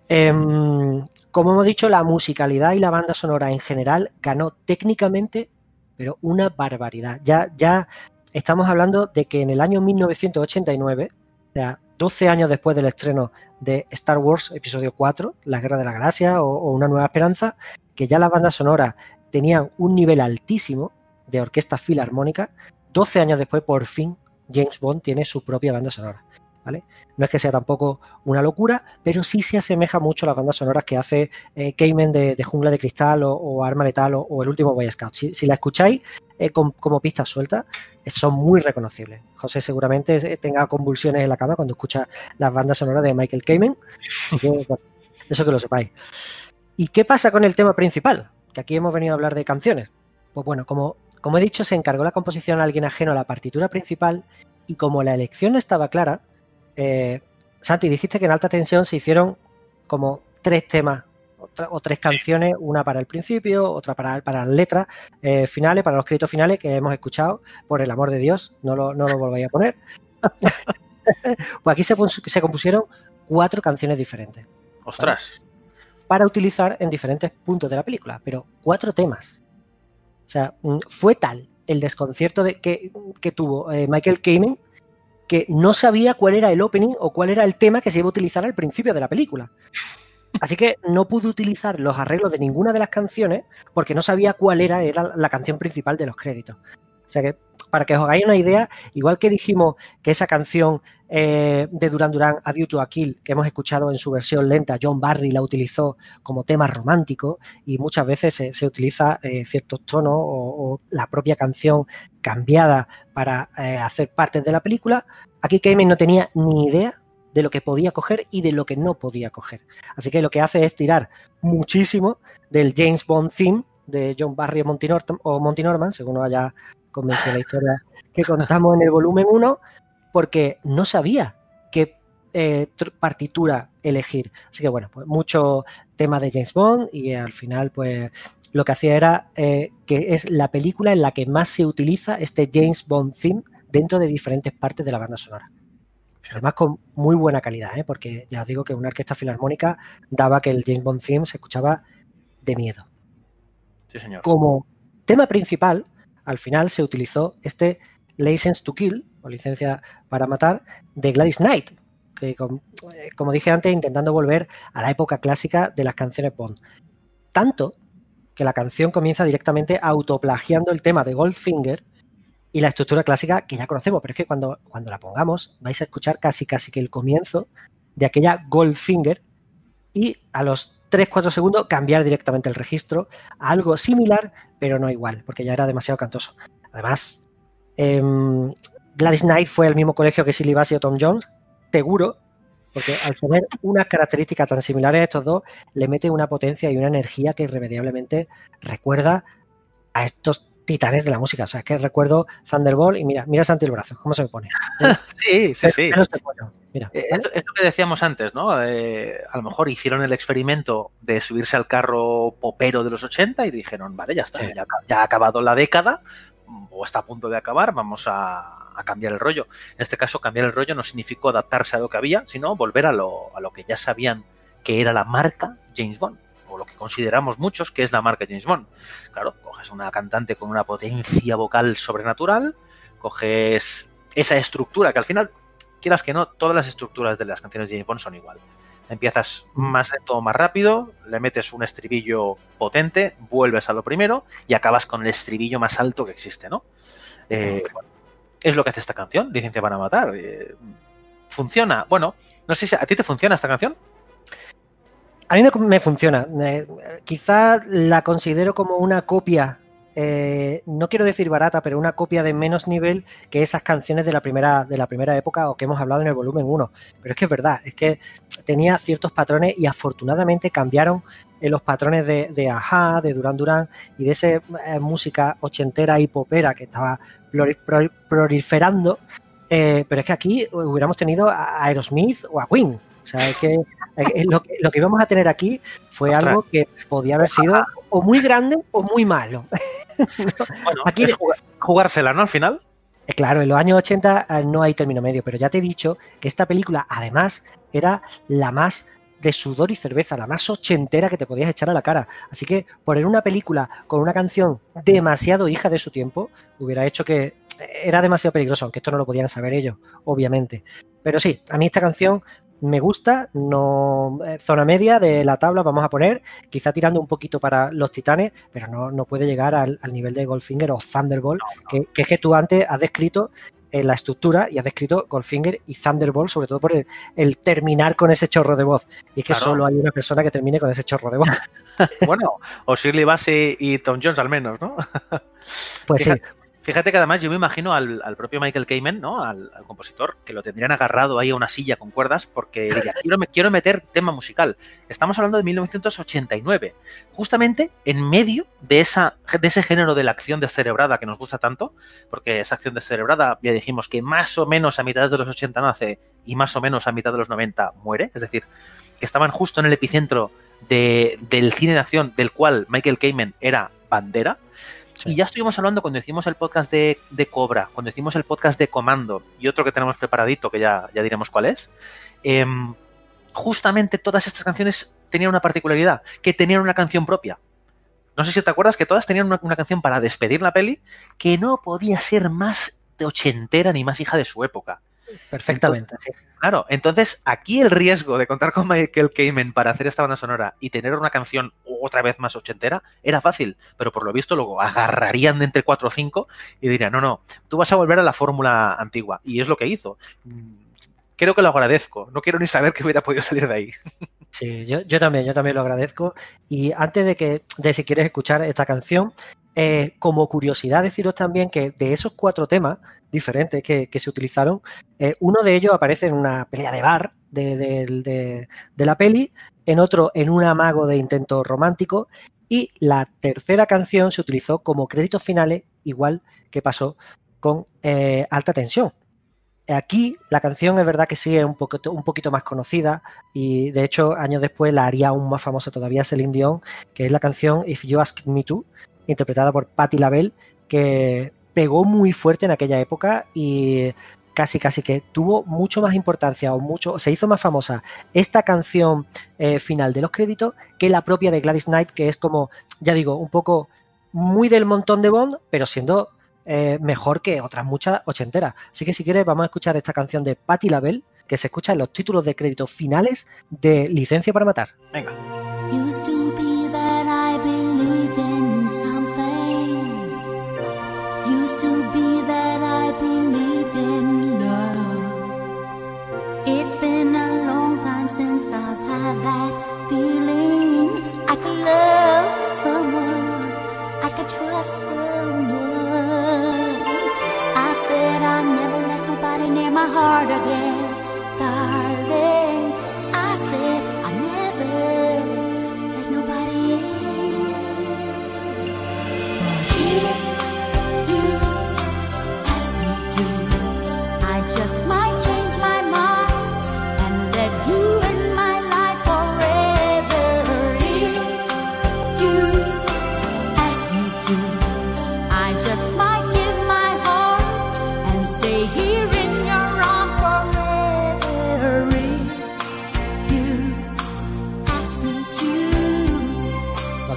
Em, como hemos dicho, la musicalidad y la banda sonora en general ganó técnicamente, pero una barbaridad. Ya, ya estamos hablando de que en el año 1989, o sea, 12 años después del estreno de Star Wars Episodio 4, La Guerra de la Galaxia o, o Una Nueva Esperanza, que ya las bandas sonoras tenían un nivel altísimo de orquesta filarmónica, 12 años después, por fin, James Bond tiene su propia banda sonora. ¿Vale? No es que sea tampoco una locura, pero sí se asemeja mucho a las bandas sonoras que hace eh, Cayman de, de Jungla de Cristal o, o Arma Letal o, o el último Boy Scout. Si, si la escucháis eh, con- como pistas sueltas, eh, son muy reconocibles. José seguramente eh, tenga convulsiones en la cama cuando escucha las bandas sonoras de Michael Kamen. Así que, bueno, eso que lo sepáis. ¿Y qué pasa con el tema principal? Que aquí hemos venido a hablar de canciones. Pues bueno, como, como he dicho, se encargó la composición a alguien ajeno a la partitura principal y como la elección no estaba clara, eh, Santi, dijiste que en alta tensión se hicieron como tres temas o, tres canciones, una para el principio, otra para, para las letras eh, finales, para los créditos finales que hemos escuchado, por el amor de Dios, no lo, no lo volváis a poner. pues aquí se, se compusieron cuatro canciones diferentes Ostras. para utilizar en diferentes puntos de la película, pero cuatro temas. O sea, mm, fue tal el desconcierto de, que, que tuvo eh, Michael Kamen que no sabía cuál era el opening o cuál era el tema que se iba a utilizar al principio de la película. Así que no pudo utilizar los arreglos de ninguna de las canciones porque no sabía cuál era, era la canción principal de los créditos. O sea que, para que os hagáis una idea, igual que dijimos que esa canción eh, de Duran Duran, A View to a Kill, que hemos escuchado en su versión lenta, John Barry la utilizó como tema romántico y muchas veces se, utiliza eh, ciertos tonos o, la propia canción cambiada para eh, hacer partes de la película. Aquí Kamen no tenía ni idea de lo que podía coger y de lo que no podía coger. Así que lo que hace es tirar muchísimo del James Bond theme de John Barry o Monty, Monty Norman, según haya convencido la historia que contamos en el volumen 1, porque no sabía qué eh, partitura elegir. Así que bueno, pues mucho tema de James Bond y al final pues lo que hacía era eh, que es la película en la que más se utiliza este James Bond theme dentro de diferentes partes de la banda sonora. Además con muy buena calidad, ¿eh? porque ya os digo que una orquesta filarmónica daba que el James Bond theme se escuchaba de miedo. Sí, señor. Como tema principal, al final se utilizó este License to Kill, o licencia para matar, de Gladys Knight, que eh, como dije antes, intentando volver a la época clásica de las canciones Bond. Tanto que la canción comienza directamente autoplagiando el tema de Goldfinger y la estructura clásica que ya conocemos, pero es que cuando, cuando la pongamos vais a escuchar casi casi que el comienzo de aquella Goldfinger y a los 3-4 segundos cambiar directamente el registro a algo similar, pero no igual, porque ya era demasiado cantoso. Además, em, Gladys Knight fue al mismo colegio que Silly Bassey o Tom Jones, seguro, porque al tener unas características tan similares a estos dos, le mete una potencia y una energía que irremediablemente recuerda a estos titanes de la música. O sea, es que recuerdo Thunderbolt y mira, mira Santi el brazo, cómo se me pone. Sí, sí, sí. Mira, Eh, ¿vale? Es, es lo que decíamos antes, ¿no? Eh, a lo mejor hicieron el experimento de subirse al carro popero de los 80 y dijeron, vale, ya está, Sí. ya, ha- ya ha acabado la década o está a punto de acabar, vamos a, a cambiar el rollo. En este caso, cambiar el rollo no significó adaptarse a lo que había, sino volver a lo, a lo que ya sabían que era la marca James Bond, o lo que consideramos muchos que es la marca James Bond. Claro, coges una cantante con una potencia vocal sobrenatural, coges esa estructura que al final quieras que no, todas las estructuras de las canciones de James Bond son igual. Empiezas más lento o más rápido, le metes un estribillo potente, vuelves a lo primero y acabas con el estribillo más alto que existe, ¿no? Eh, es lo que hace esta canción, Licencia para Matar. Eh, funciona. Bueno, no sé si a ti te funciona esta canción. A mí me, me funciona. Eh, quizá la considero como una copia, eh, no quiero decir barata, pero una copia de menos nivel que esas canciones de la primera, de la primera época o que hemos hablado en el volumen 1. Pero es que es verdad, es que tenía ciertos patrones y afortunadamente cambiaron eh, los patrones de, de Aja, de Duran Duran y de esa música ochentera y popera que estaba proli- proli- proliferando. Eh, pero es que aquí hubiéramos tenido a Aerosmith o a Queen. O sea, es que eh, lo, que lo que íbamos a tener aquí fue Ostras. algo que podía haber sido o muy grande o muy malo. Bueno, Aquí- es jugar- jugársela, ¿no? Al final. Eh, Claro, en los años 80 eh, no hay término medio, pero ya te he dicho que esta película además era la más de sudor y cerveza, la más ochentera que te podías echar a la cara. Así que poner una película con una canción demasiado hija de su tiempo hubiera hecho que era demasiado peligroso, aunque esto no lo podían saber ellos, obviamente. Pero sí, a mí esta canción me gusta, no eh, zona media de la tabla vamos a poner, quizá tirando un poquito para los titanes, pero no, no puede llegar al, al nivel de Goldfinger o Thunderbolt, Que, que es que tú antes has descrito eh, la estructura y has descrito Goldfinger y Thunderbolt, sobre todo por el, el terminar con ese chorro de voz. Y es que Claro. solo hay una persona que termine con ese chorro de voz. Bueno, o Shirley Bassey y Tom Jones al menos, ¿no? Pues sí, Fíjate, que además yo me imagino al, propio Michael Kamen, ¿no? Al, compositor, que lo tendrían agarrado ahí a una silla con cuerdas porque diría, quiero, me- quiero meter tema musical. Estamos hablando de 1989, justamente en medio de, ese género de la acción descerebrada que nos gusta tanto, porque esa acción descerebrada ya dijimos que más o menos a mitad de los 80 nace y más o menos a mitad de los 90 muere, es decir, que estaban justo en el epicentro de- del cine de acción del cual Michael Kamen era bandera. Y ya estuvimos hablando cuando hicimos el podcast de, de Cobra, cuando hicimos el podcast de Comando y otro que tenemos preparadito, que ya, ya diremos cuál es. em, justamente todas estas canciones tenían una particularidad, que tenían una canción propia. No sé si te acuerdas que todas tenían una, una canción para despedir la peli que no podía ser más de ochentera ni más hija de su época. Perfectamente. sí. Claro, entonces aquí el riesgo de contar con Michael Kamen para hacer esta banda sonora y tener una canción otra vez más ochentera era fácil, pero por lo visto luego agarrarían de entre 4 o 5 y dirían, no, no, tú vas a volver a la fórmula antigua. Y es lo que hizo. Creo que lo agradezco, no quiero ni saber que hubiera podido salir de ahí. Sí, yo, yo también, yo también lo agradezco. Y antes de que, de si quieres escuchar esta canción, eh, como curiosidad deciros también que de esos cuatro temas diferentes que, se utilizaron, eh, uno de ellos aparece en una pelea de bar de la peli, en otro en un amago de intento romántico, y la tercera canción se utilizó como créditos finales, igual que pasó con eh, Alta Tensión. Aquí la canción es verdad que sí es un poquito, un poquito más conocida y de hecho años después la haría aún más famosa todavía Celine Dion, que es la canción If You Ask Me To, interpretada por Patti LaBelle, que pegó muy fuerte en aquella época y casi casi que tuvo mucho más importancia o mucho se hizo más famosa esta canción eh, final de los créditos que la propia de Gladys Knight, que es como, ya digo, un poco muy del montón de Bond, pero siendo eh, mejor que otras muchas ochenteras. Así que si quieres vamos a escuchar esta canción de Patti LaBelle que se escucha en los títulos de crédito finales de Licencia para Matar. Venga. someone, I could trust someone. I said I'd never let nobody near my heart again.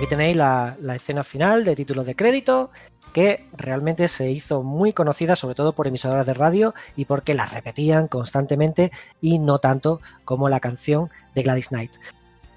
Tenéis la, escena final de títulos de crédito que realmente se hizo muy conocida sobre todo por emisoras de radio y porque la repetían constantemente y no tanto como la canción de Gladys Knight.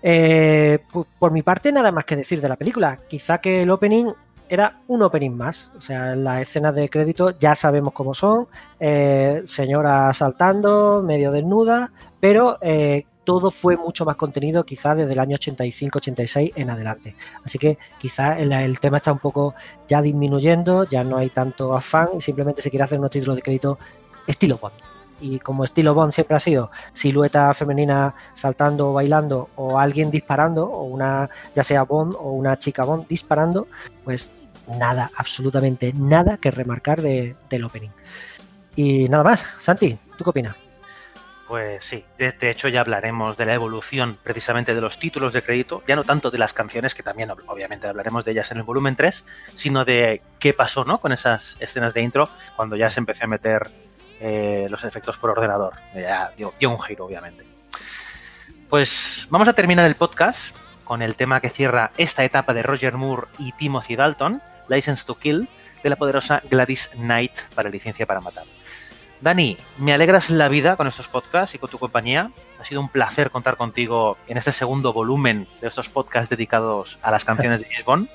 Eh, por mi parte nada más que decir de la película, quizá que el opening era un opening más, o sea, las escenas de crédito ya sabemos cómo son, eh, señora saltando, medio desnuda, pero eh, todo fue mucho más contenido quizá desde el año 85-86 en adelante. Así que quizá el, tema está un poco ya disminuyendo, ya no hay tanto afán simplemente se quiere hacer unos títulos de crédito estilo Bond. Y como estilo Bond siempre ha sido silueta femenina saltando o bailando o alguien disparando, o una, ya sea Bond o una chica Bond disparando, pues nada, absolutamente nada que remarcar de- del opening. Y nada más, Santi, ¿tú qué opinas? Pues sí, de, hecho ya hablaremos de la evolución precisamente de los títulos de crédito, ya no tanto de las canciones, que también ob- obviamente hablaremos de ellas en el volumen 3, sino de qué pasó ¿no? con esas escenas de intro cuando ya se empezó a meter eh, los efectos por ordenador. Ya dio, dio un giro, obviamente. Pues vamos a terminar el podcast con el tema que cierra esta etapa de Roger Moore y Timothy Dalton, License to Kill, de la poderosa Gladys Knight para Licencia para Matar. Dani, me alegras la vida con estos podcasts y con tu compañía. Ha sido un placer contar contigo en este segundo volumen de estos podcasts dedicados a las canciones de Bond.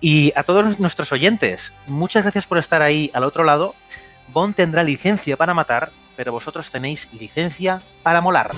Y a todos nuestros oyentes, muchas gracias por estar ahí al otro lado. Bond tendrá licencia para matar, pero vosotros tenéis licencia para molar.